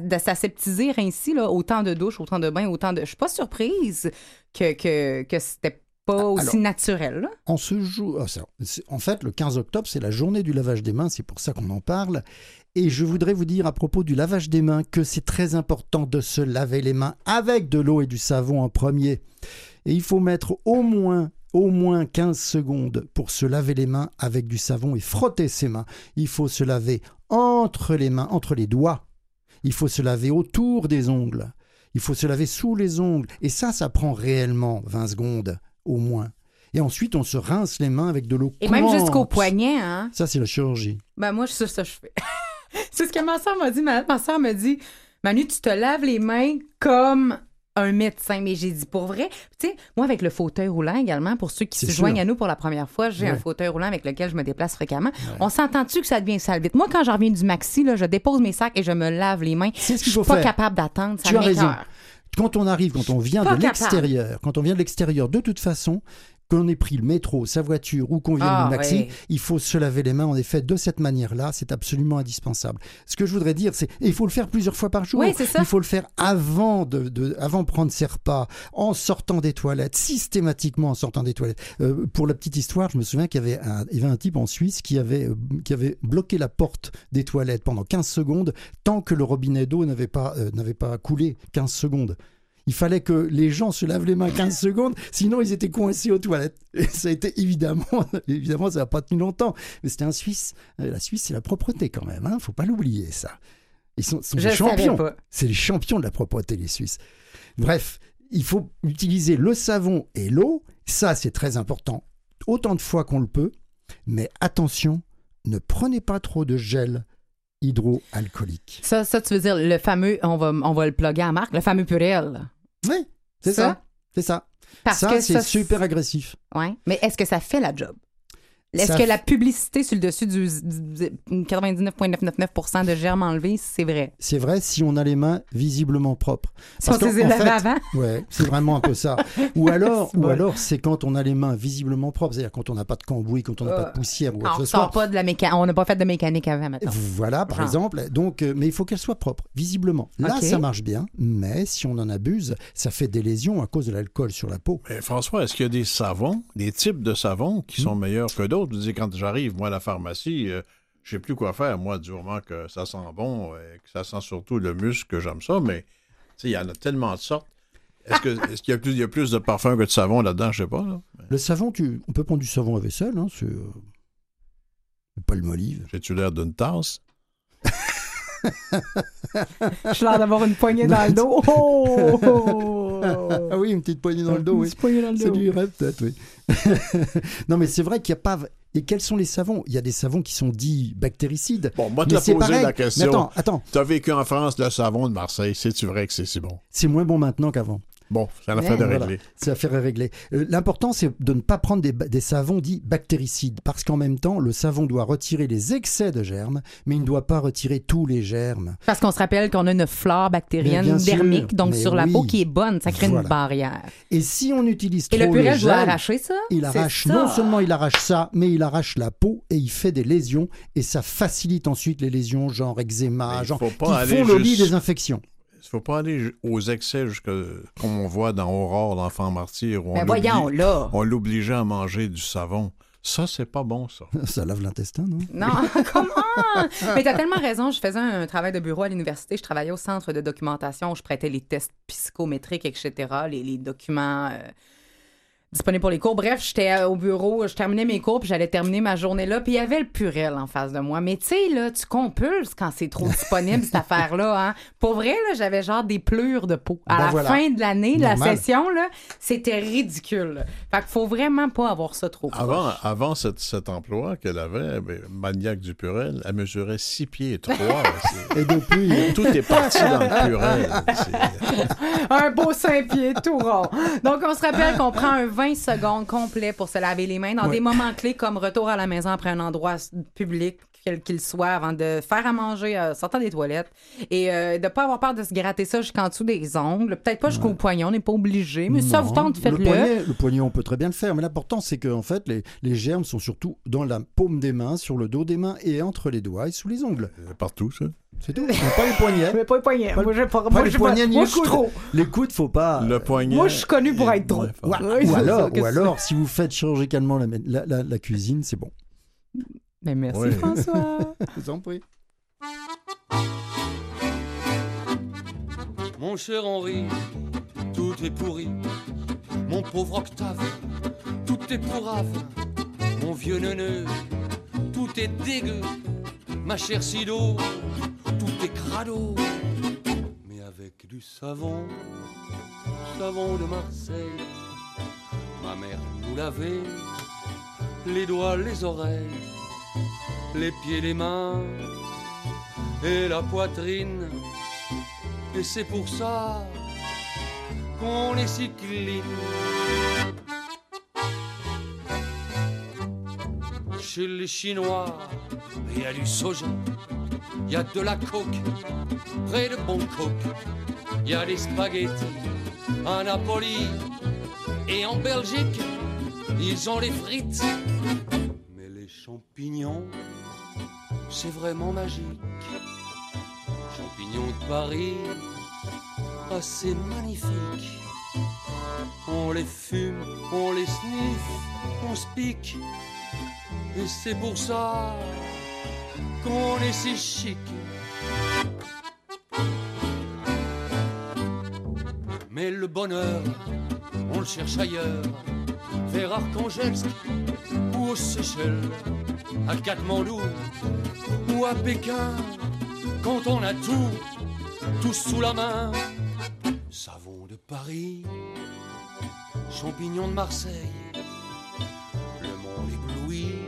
de s'aseptiser ainsi, là, autant de douches, autant de bains, autant de... Je suis pas surprise que, que, que c'était pas aussi alors- naturel. là. En ce jour, ah, en fait, le 15 octobre, c'est la journée du lavage des mains, c'est pour ça qu'on en parle. Et je voudrais vous dire à propos du lavage des mains que c'est très important de se laver les mains avec de l'eau et du savon en premier. Et il faut mettre au moins au moins 15 secondes pour se laver les mains avec du savon et frotter ses mains. Il faut se laver entre les mains, entre les doigts. Il faut se laver autour des ongles. Il faut se laver sous les ongles. Et ça, ça prend réellement 20 secondes, au moins. Et ensuite, on se rince les mains avec de l'eau Et même jusqu'au poignet, hein? Ça, c'est la chirurgie. Ben moi, c'est ça que je fais. c'est ce que ma soeur m'a dit. Ma, ma soeur me dit, Manu, tu te laves les mains comme un médecin. Mais j'ai dit, pour vrai, tu sais, moi, avec le fauteuil roulant également, pour ceux qui se sûr. joignent à nous pour la première fois, j'ai un fauteuil roulant avec lequel je me déplace fréquemment. On s'entend-tu que ça devient sale vite? Moi, quand je reviens du maxi, là, je dépose mes sacs et je me lave les mains. C'est ce Je qu'il suis faut pas faire. capable d'attendre. Ça tu as raison. Quand on arrive, quand on vient Pas de l'extérieur, quand on vient de l'extérieur, de toute façon, qu'on ait pris le métro, sa voiture ou qu'on vienne Ah, du maxi, ouais. il faut se laver les mains en effet de cette manière-là. C'est absolument indispensable. Ce que je voudrais dire, c'est il faut le faire plusieurs fois par jour. Oui, c'est ça. Il faut le faire avant de, de- avant de prendre ses repas, en sortant des toilettes, systématiquement en sortant des toilettes. Euh, pour la petite histoire, je me souviens qu'il y avait un, il y avait un type en Suisse qui avait euh, qui avait bloqué la porte des toilettes pendant 15 secondes tant que le robinet d'eau n'avait pas euh, n'avait pas coulé 15 secondes. Il fallait que les gens se lavent les mains 15 secondes, sinon ils étaient coincés aux toilettes. Et ça a été évidemment, évidemment, ça n'a pas tenu longtemps. Mais c'était un Suisse. Euh, La Suisse, c'est la propreté quand même. Hein. Faut pas l'oublier ça. Ils sont, sont champions. C'est les champions de la propreté, les Suisses. Bref, il faut utiliser le savon et l'eau. Ça, c'est très important. Autant de fois qu'on le peut. Mais attention, ne prenez pas trop de gel hydroalcoolique. Ça, ça, tu veux dire le fameux, on va, on va le plugger à marque, le fameux Purel. Oui, c'est Ça? ça. C'est ça. Parce ça, que c'est super agressif. Ouais. Mais est-ce que ça fait la job? Est-ce que f- la publicité sur le dessus du, du- du 99,999% de germes enlevés, c'est vrai? C'est vrai si on a les mains visiblement propres. Si on les lavait avant? Ouais, c'est vraiment un peu ça. Ou alors, C'est ou bon. alors c'est quand on a les mains visiblement propres, c'est-à-dire quand on n'a pas de cambouis, quand on n'a pas de poussière ou Ah, que on ce soit. sort pas de la mécanique. On n'a pas fait de mécanique avant, maintenant. Voilà, par Genre. exemple. Donc, euh, mais il faut qu'elle soit propre, visiblement. Là, ça marche bien, mais si on en abuse, ça fait des lésions à cause de l'alcool sur la peau. Mais François, est-ce qu'il y a des savons, des types de savons qui Hmm. sont meilleurs que d'autres? Je veux dire, quand j'arrive, moi, à la pharmacie, euh, je sais plus quoi faire, moi, du moment que ça sent bon et que ça sent surtout le muscle, que j'aime ça, mais il y en a tellement de sortes. Est-ce qu'il y, a plus- il y a plus de parfum que de savon là-dedans? Je sais pas. Là. Le savon, tu, on peut prendre du savon à vaisselle, hein, c'est euh, palme olive. J'ai-tu l'air d'une tasse? Je suis l'air d'avoir une poignée dans le dos. Oh! Ah oui, une petite poignée dans le dos, Une oui. petite poignée dans le C'est dos. du rêve, peut-être, oui. non, mais c'est vrai qu'il n'y a pas. Et quels sont les savons Il y a des savons qui sont dits bactéricides. Bon, moi, c'est poser pareil. la question. Mais attends, attends. Tu as vécu en France, le savon de Marseille. C'est-tu vrai que c'est si bon? C'est moins bon maintenant qu'avant. Bon, c'est l'affaire de Voilà. régler. C'est affaire à régler. Euh, L'important, c'est de ne pas prendre des, savons dits bactéricides, parce qu'en même temps, le savon doit retirer les excès de germes, mais il ne doit pas retirer tous les germes. Parce qu'on se rappelle qu'on a une flore bactérienne sûr, dermique, donc sur la oui. peau qui est bonne, ça crée une barrière. Et si on utilise Et trop le purée les doit arracher ça? Il arrache, ça. non seulement il arrache ça, mais il arrache la peau et il fait des lésions, et ça facilite ensuite les lésions, genre eczéma, Mais il genre, faut qui pas aller font le lit des infections. Il ne faut pas aller aux excès jusque, comme on voit dans Aurore, l'enfant martyr. Où Ben on voyons, l'oblige- là. On l'obligeait à manger du savon. Ça, c'est pas bon, ça. Ça lave l'intestin, non? Non, comment? Mais t'as tellement raison. Je faisais un travail de bureau à l'université. Je travaillais au centre de documentation où je prêtais les tests psychométriques, etc., les, les documents euh, disponibles pour les cours. Bref, j'étais au bureau, je terminais mes cours, puis j'allais terminer ma journée là, puis il y avait le purel en face de moi. Mais tu sais, là, tu compulses quand c'est trop disponible, cette affaire-là. Hein? Pour vrai, là, j'avais genre des pleurs de peau. À Ben la voilà. fin de l'année, de la session, là, c'était ridicule. là. Fait qu'il faut vraiment pas avoir ça trop proche. Avant, avant cet, cet emploi qu'elle avait, ben, maniaque du purel, elle mesurait 6 pieds 3. Et depuis... Tout est parti dans le purel. un beau cinq pieds tout rond. Donc, on se rappelle qu'on prend un 20 secondes complet pour se laver les mains dans Ouais. des moments clés comme retour à la maison après un endroit public, quel qu'il soit, avant de faire à manger, euh, sortant des toilettes, et euh, de pas avoir peur de se gratter ça jusqu'en dessous des ongles. Peut-être pas jusqu'au poignet, on n'est pas obligé, mais ça Non, vous tente, Le faites-le. poignet, le poignet, on peut très bien le faire, mais l'important, c'est que en fait, les, les germes sont surtout dans la paume des mains, sur le dos des mains et entre les doigts et sous les ongles. Partout, ça. C'est tout. Mais pas les poignets. Mais pas les poignets. Pas, Moi, j'ai pas- pas moi, les poignets pas- ni moi, les coudes. trop. Les coudes, faut pas. Le poignet. Moi, je suis connu pour être trop. Ou, Ouais, ou c'est alors, ou si vous faites chirurgicalement la, la- la- la cuisine, c'est bon. Mais merci. François. Je vous en prie. Mon cher Henri, tout est pourri. Mon pauvre Octave, tout est pourrave, mon vieux neuneu, tout est dégueu, ma chère Sido, tout est crado. Mais avec du savon, savon de Marseille, ma mère nous lavait les doigts, les oreilles, les pieds, les mains et la poitrine. Et c'est pour ça qu'on est si. Chez les Chinois, il y a du soja, y a de la coke, près de Bangkok, il y a des spaghettis à Napoli et en Belgique, ils ont les frites. Mais les champignons, c'est vraiment magique. Champignons de Paris, ah, c'est magnifique. On les fume, on les sniffe, on se pique. Et c'est pour ça qu'on est si chic. Mais le bonheur, on le cherche ailleurs, vers Archangelsk ou aux Seychelles, à Katmandou ou à Pékin, quand on a tout, tout sous la main. Savon de Paris, champignons de Marseille, le monde ébloui,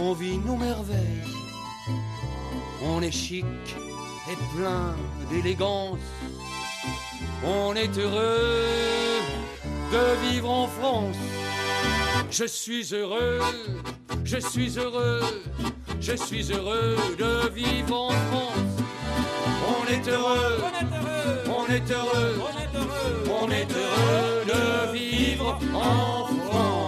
on vit nos merveilles, on est chic et plein d'élégance. On est heureux de vivre en France. Je suis heureux, je suis heureux, je suis heureux de vivre en France. On est heureux, on est heureux, on est heureux de vivre en France.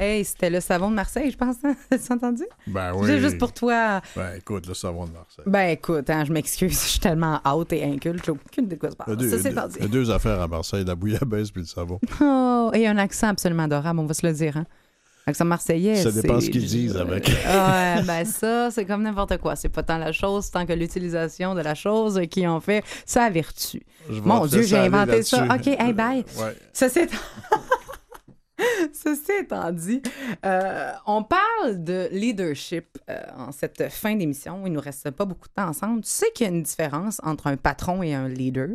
Hey, c'était le savon de Marseille, je pense. Hein? T'as entendu? Ben C'est oui. Juste pour toi. Ben écoute, le savon de Marseille. Ben écoute, hein, je m'excuse, je suis tellement haute et inculte, j'ai aucune idée de quoi se deux, Ça, c'est il y a deux- affaires à Marseille, la bouillabaisse puis le savon. Oh, et un accent absolument adorable, on va se le dire. Hein? Accent marseillais. Ça dépend c'est- ce qu'ils disent avec. ouais, ben ça, c'est comme n'importe quoi. C'est pas tant la chose, tant que l'utilisation de la chose qui en fait sa vertu. Mon Dieu, j'ai inventé ça. OK, hey, bye. Ouais. Ça c'est... Ceci étant dit, euh, on parle de leadership euh, en cette fin d'émission. Il nous reste pas beaucoup de temps ensemble. Tu sais qu'il y a une différence entre un patron et un leader?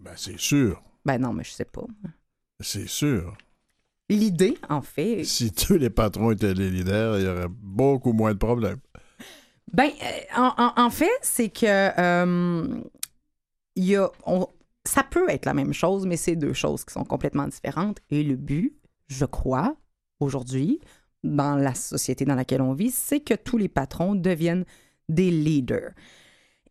Ben c'est sûr, Ben non, mais je sais pas. c'est sûr. L'idée, en fait, Si tous les patrons étaient les leaders, il y aurait beaucoup moins de problèmes. Ben, euh, en, en- en fait, c'est que euh, il y a, on- ça peut être la même chose, mais c'est deux choses qui sont complètement différentes. Et le but, je crois, aujourd'hui, dans la société dans laquelle on vit, c'est que tous les patrons deviennent des leaders.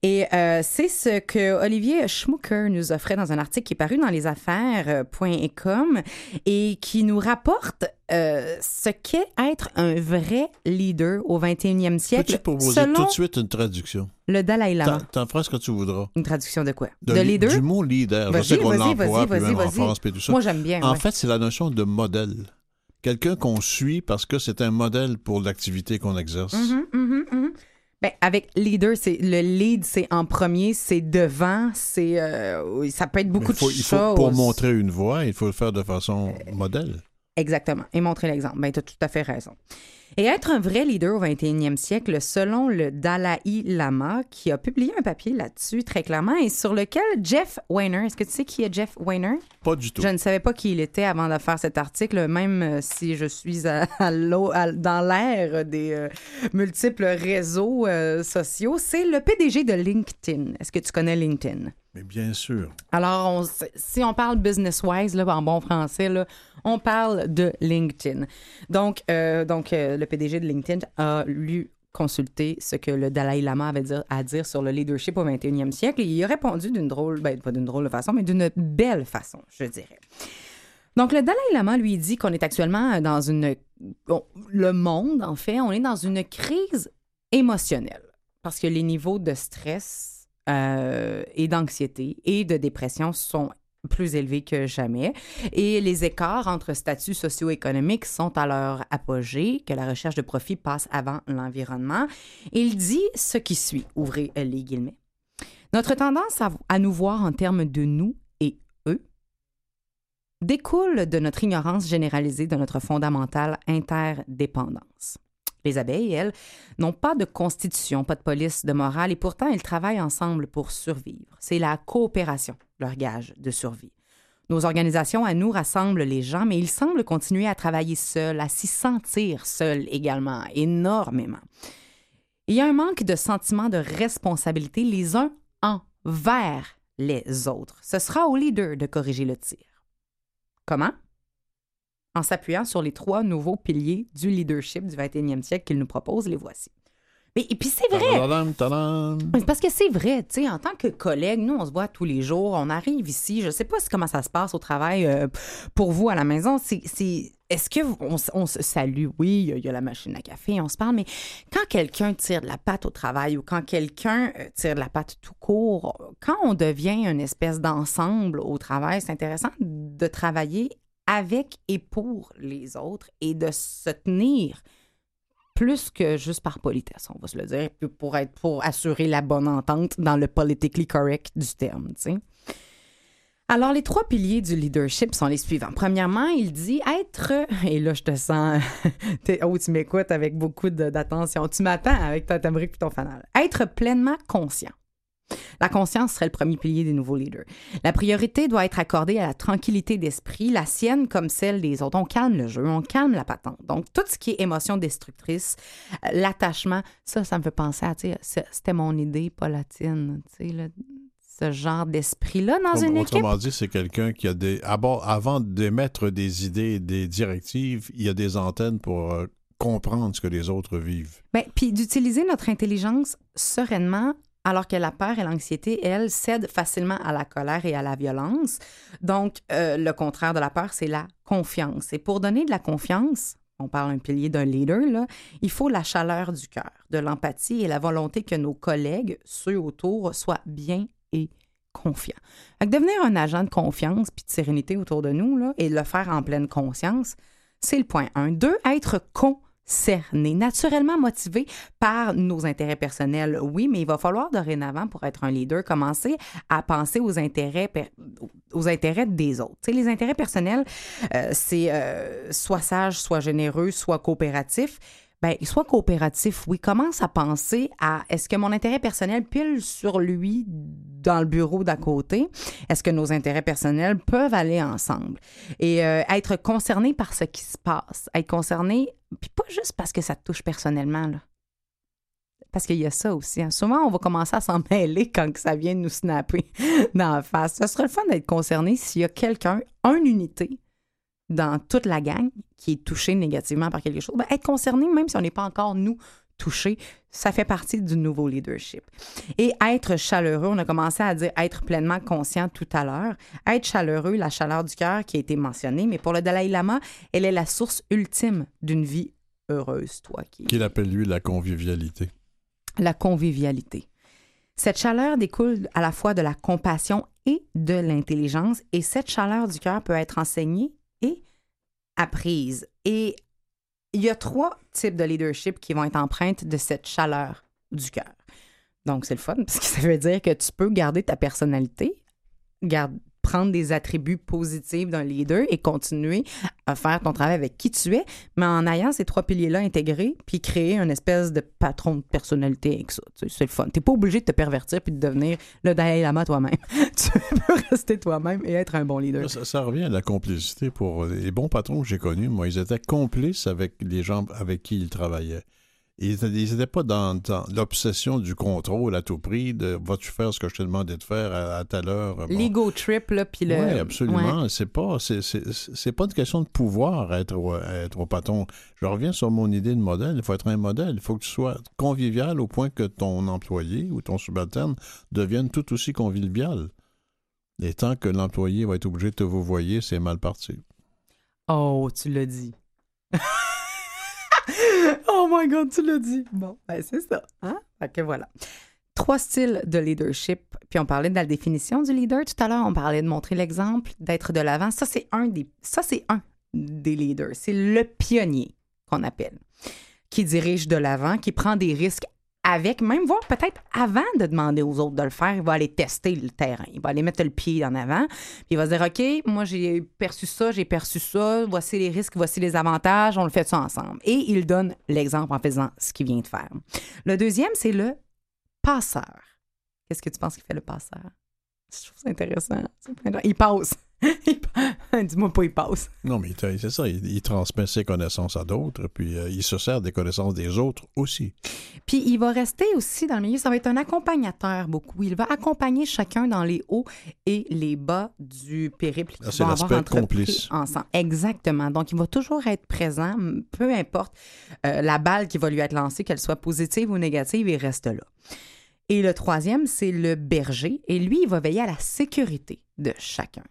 Et euh, c'est ce que Olivier Schmucker nous offrait dans un article qui est paru dans lesaffaires.com et qui nous rapporte euh, ce qu'est être un vrai leader au 21e siècle. Peux-tu proposer selon tout de suite une traduction? le Dalai Lama. T'en- feras ce que tu voudras. Une traduction de quoi? De leader? Du mot leader. Je sais qu'on l'emploie, puis même en. France, puis tout ça. Moi, j'aime bien, En ouais. fait, c'est la notion de modèle. Quelqu'un qu'on suit parce que c'est un modèle pour l'activité qu'on exerce. Mhm, mhm. Ben, avec leader, c'est le lead, c'est en premier, c'est devant, c'est euh, ça peut être beaucoup faut, de il choses. pour montrer une voie, il faut le faire de façon modèle. Exactement. Et montrer l'exemple. Ben, tu as tout à fait raison. Et être un vrai leader au 21e siècle, selon le Dalai Lama, qui a publié un papier là-dessus très clairement et sur lequel Jeff Weiner, est-ce que tu sais qui est Jeff Weiner? Pas du tout. Je ne savais pas qui il était avant de faire cet article, même euh, si je suis à, à l'eau- à- dans l'ère des euh, multiples réseaux euh, sociaux. C'est le PDG de LinkedIn. Est-ce que tu connais LinkedIn? Bien sûr. Alors, si on parle business-wise, là, en bon français, on parle de LinkedIn. Donc, euh, donc euh, le PDG de LinkedIn a lu consulter ce que le Dalai Lama avait à dire sur le leadership au 21e siècle et il a répondu d'une drôle, ben, pas d'une drôle de façon, mais d'une belle façon, je dirais. Donc, le Dalai Lama lui dit qu'on est actuellement dans une... le monde, en fait, on est dans une crise émotionnelle parce que les niveaux de stress euh, et d'anxiété et de dépression sont plus élevés que jamais. Et les écarts entre statuts socio-économiques sont à leur apogée, que la recherche de profit passe avant l'environnement. Il dit ce qui suit, ouvrez les guillemets. Notre tendance à, nous voir en termes de nous découle de notre ignorance généralisée de notre fondamentale interdépendance. Les abeilles, elles, n'ont pas de constitution, pas de police, de morale, et pourtant elles travaillent ensemble pour survivre. C'est la coopération, leur gage de survie. Nos organisations à nous rassemblent les gens, mais ils semblent continuer à travailler seuls, à s'y sentir seuls également, énormément. Il y a un manque de sentiment de responsabilité les uns envers les autres. Ce sera au leader de corriger le tir. Comment? En s'appuyant sur les trois nouveaux piliers du leadership du 21e siècle qu'il nous propose, les voici. Mais, et puis c'est vrai! Tadam, tadam. C'est Parce que c'est vrai, tu sais, en tant que collègue, nous, on se voit tous les jours, on arrive ici, je sais pas comment ça se passe au travail euh, pour vous à la maison. C'est, c'est- est-ce que on, on se salue? Oui, il y a- il y, a la machine à café, on se parle, mais quand quelqu'un tire de la patte au travail ou quand quelqu'un euh, tire de la patte tout court, quand on devient une espèce d'ensemble au travail, c'est intéressant de travailler avec et pour les autres et de se tenir plus que juste par politesse, on va se le dire, pour être pour assurer la bonne entente dans le politically correct du terme, tu sais. Alors, les trois piliers du leadership sont les suivants. Premièrement, il dit être, et là, je te sens, oh, tu m'écoutes avec beaucoup d'attention, tu m'attends avec ta tabrique et ton fanal. Être pleinement conscient. La conscience serait le premier pilier des nouveaux leaders. La priorité doit être accordée à la tranquillité d'esprit, la sienne comme celle des autres. On calme le jeu, on calme la patente. Donc, tout ce qui est émotion destructrice, euh, l'attachement, ça, ça me fait penser à, tu sais, c'était mon idée, pas la tienne, tu sais, là, ce genre d'esprit-là dans une équipe. Autrement dit, c'est quelqu'un qui a des. Avant d'émettre des idées et des directives, il y a des antennes pour euh, comprendre ce que les autres vivent. Ben, puis d'utiliser notre intelligence sereinement, alors que la peur et l'anxiété, elles, cèdent facilement à la colère et à la violence. Donc, euh, le contraire de la peur, c'est la confiance. Et pour donner de la confiance, on parle un pilier d'un leader, il faut la chaleur du cœur, de l'empathie et la volonté que nos collègues, ceux autour, soient bien et confiants. Que devenir un agent de confiance puis de sérénité autour de nous et le faire en pleine conscience, c'est le point 1. Deux, être concerné, naturellement motivé par nos intérêts personnels, oui, mais il va falloir dorénavant, pour être un leader, commencer à penser aux intérêts, aux intérêts des autres. Tu sais, les intérêts personnels, euh, c'est euh, soit sage, soit généreux, soit coopératif. Ben, soit coopératif, oui, commence à penser à est-ce que mon intérêt personnel pile sur lui dans le bureau d'à côté? Est-ce que nos intérêts personnels peuvent aller ensemble? Et euh, être concerné par ce qui se passe. Être concerné, puis pas juste parce que ça te touche personnellement. Parce qu'il y a ça aussi. hein. Souvent, on va commencer à s'en mêler quand ça vient nous snapper dans la face. Ce serait le fun d'être concerné s'il y a quelqu'un, une unité, dans toute la gang qui est touchée négativement par quelque chose. Ben, être concerné, même si on n'est pas encore, nous, touchés, ça fait partie du nouveau leadership. Et être chaleureux, on a commencé à dire être pleinement conscient tout à l'heure. Être chaleureux, la chaleur du cœur qui a été mentionnée, mais pour le Dalai Lama, elle est la source ultime d'une vie heureuse, toi qui Qu'il appelle, lui, la convivialité. la convivialité. Cette chaleur découle à la fois de la compassion et de l'intelligence, et cette chaleur du cœur peut être enseignée apprise. Et il y a trois types de leadership qui vont être empreintes de cette chaleur du cœur. Donc, c'est le fun, parce que ça veut dire que tu peux garder ta personnalité, garde- prendre des attributs positifs d'un leader et continuer à faire ton travail avec qui tu es, mais en ayant ces trois piliers-là intégrés, puis créer une espèce de patron de personnalité avec ça. C'est le fun. Tu n'es pas obligé de te pervertir puis de devenir le Dalai Lama toi-même. tu peux rester toi-même et être un bon leader. Ça, ça revient à la complicité pour les bons patrons que j'ai connus. Moi, ils étaient complices avec les gens avec qui ils travaillaient. Ils n'étaient pas dans, dans l'obsession du contrôle à tout prix, de vas-tu faire ce que je t'ai demandé de faire à, à telle heure? Bon. L'ego trip, là, puis le... Oui, absolument. Ouais. C'est pas, c'est, c'est, c'est pas une question de pouvoir être au, être au patron. Je reviens sur mon idée de modèle. Il faut être un modèle. Il faut que tu sois convivial au point que ton employé ou ton subalterne devienne tout aussi convivial. Et tant que l'employé va être obligé de te vous voyer, c'est mal parti. Oh, tu l'as dit. oh my God, tu l'as dit. Bon, ben c'est ça. Hein? Fait que voilà. Trois styles de leadership. Puis on parlait de la définition du leader tout à l'heure. On parlait de montrer l'exemple, d'être de l'avant. Ça, c'est un des, ça, c'est un des leaders. C'est le pionnier qu'on appelle, qui dirige de l'avant, qui prend des risques avec, même voir peut-être avant de demander aux autres de le faire, il va aller tester le terrain. Il va aller mettre le pied en avant. Puis il va se dire OK, moi j'ai perçu ça, j'ai perçu ça, voici les risques, voici les avantages, on le fait ça ensemble. Et il donne l'exemple en faisant ce qu'il vient de faire. Le deuxième, c'est le passeur. Qu'est-ce que tu penses qu'il fait le passeur? Je trouve ça intéressant. Il passe. Dis-moi pas, il passe. Non, mais c'est ça, il, il transmet ses connaissances à d'autres, puis euh, il se sert des connaissances des autres aussi. Puis il va rester aussi dans le milieu, ça va être un accompagnateur beaucoup. Il va accompagner chacun dans les hauts et les bas du périple. c'est l'aspect complice. Ensemble. Exactement. Donc il va toujours être présent, peu importe euh, la balle qui va lui être lancée, qu'elle soit positive ou négative, il reste là. Et le troisième, c'est le berger. Et lui, il va veiller à la sécurité de chacun.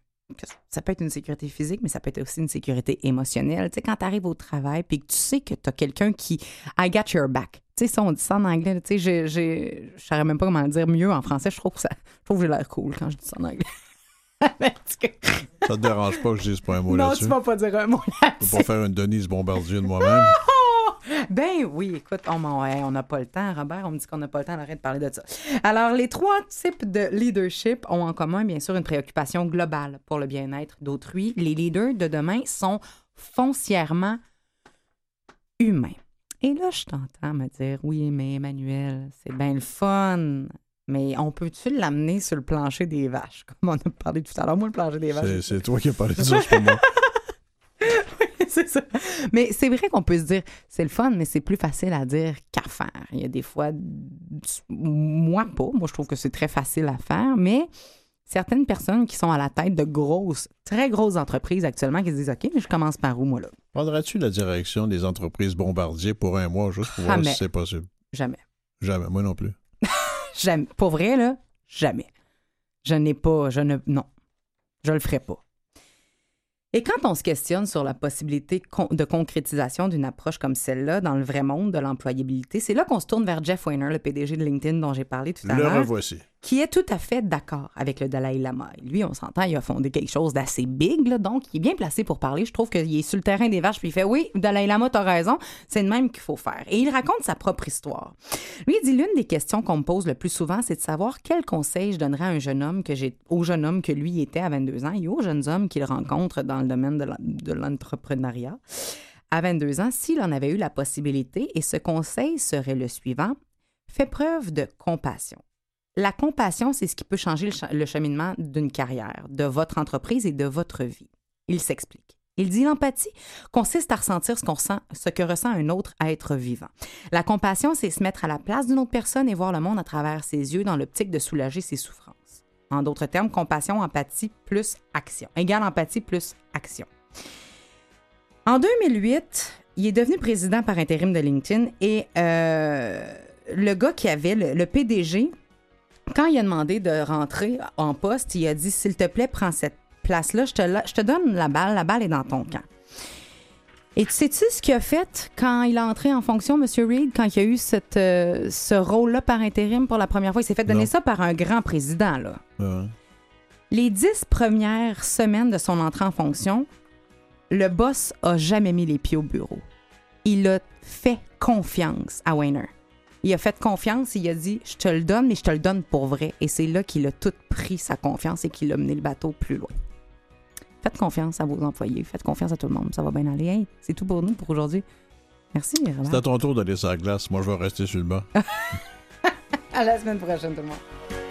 Ça peut être une sécurité physique, mais ça peut être aussi une sécurité émotionnelle. Tu sais, quand tu arrives au travail puis que tu sais que tu as quelqu'un qui I got your back. Tu sais, ça, on dit ça en anglais. là, Tu sais, je ne saurais même pas comment le dire mieux en français. Je trouve que, ça, je trouve j'ai l'air cool quand je dis ça en anglais. Ça te dérange pas que je dise pas un mot non, là-dessus? tu vas pas dire un mot Je peux pas faire une Denise Bombardier de moi-même. Ben oui, écoute, on m'en- ouais, on n'a pas le temps, Robert. On me dit qu'on n'a pas le temps, on arrête de parler de ça. Alors, les trois types de leadership ont en commun, bien sûr, une préoccupation globale pour le bien-être d'autrui. Les leaders de demain sont foncièrement humains. Et là, je t'entends me dire, oui, mais Emmanuel, c'est bien le fun. Mais on peut-tu l'amener sur le plancher des vaches, comme on a parlé tout à l'heure? Moi, le plancher des vaches. C'est- C'est toi qui as parlé de ça, c'est pas moi. C'est ça. Mais c'est vrai qu'on peut se dire, c'est le fun, mais c'est plus facile à dire qu'à faire. Il y a des fois, moi pas, moi je trouve que c'est très facile à faire, mais certaines personnes qui sont à la tête de grosses, très grosses entreprises actuellement qui se disent, OK, mais je commence par où, moi, là? Prendrais-tu la direction des entreprises bombardiers pour un mois juste pour voir si c'est possible? Jamais. Jamais, moi non plus. Jamais. Pour vrai, là, jamais. Je n'ai pas, je ne, non. Je le ferai pas. Et quand on se questionne sur la possibilité de concrétisation d'une approche comme celle-là dans le vrai monde de l'employabilité, c'est là qu'on se tourne vers Jeff Weiner, le PDG de LinkedIn dont j'ai parlé tout à Le l'heure, revoici. Qui est tout à fait d'accord avec le Dalai Lama. Lui, on s'entend, il a fondé quelque chose d'assez big, donc il est bien placé pour parler. Je trouve qu'il est sur le terrain des vaches, puis il fait Oui, Dalai Lama, t'as raison, c'est de même qu'il faut faire. Et il raconte sa propre histoire. Lui, il dit L'une des questions qu'on me pose le plus souvent, c'est de savoir quel conseil je donnerais à un jeune homme que j'ai, au jeune homme que lui était à 22 ans et aux jeunes hommes qu'il rencontre dans le domaine de l'entrepreneuriat à 22 ans s'il en avait eu la possibilité. Et ce conseil serait le suivant Fais preuve de compassion. La compassion, c'est ce qui peut changer le, cheminement d'une carrière, de votre entreprise et de votre vie. Il s'explique. Il dit l'empathie consiste à ressentir ce, qu'on ressent, ce que ressent un autre être vivant. La compassion, c'est se mettre à la place d'une autre personne et voir le monde à travers ses yeux dans l'optique de soulager ses souffrances. En d'autres termes, compassion, empathie plus action. Égale empathie plus action. En 2008, il est devenu président par intérim de LinkedIn et euh, le gars qui avait, le PDG, quand il a demandé de rentrer en poste, il a dit S'il te plaît, prends cette place-là, je te, la- je te donne la balle, la balle est dans ton camp. Et tu sais-tu ce qu'il a fait quand il a entré en fonction, M. Reid, quand il a eu cette, euh, ce rôle-là par intérim pour la première fois? Il s'est fait donner Non. ça par un grand président, là. Ouais. Les dix premières semaines de son entrée en fonction, le boss a jamais mis les pieds au bureau. Il a fait confiance à Weiner. Il a fait confiance, il a dit Je te le donne, mais je te le donne pour vrai. Et c'est là qu'il a tout pris sa confiance et qu'il a mené le bateau plus loin. Faites confiance à vos employés, faites confiance à tout le monde, ça va bien aller. Hey, c'est tout pour nous pour aujourd'hui. Merci, Robert. C'est à ton tour d'aller sur la glace. Moi, je vais rester sur le banc. À la semaine prochaine, tout le monde.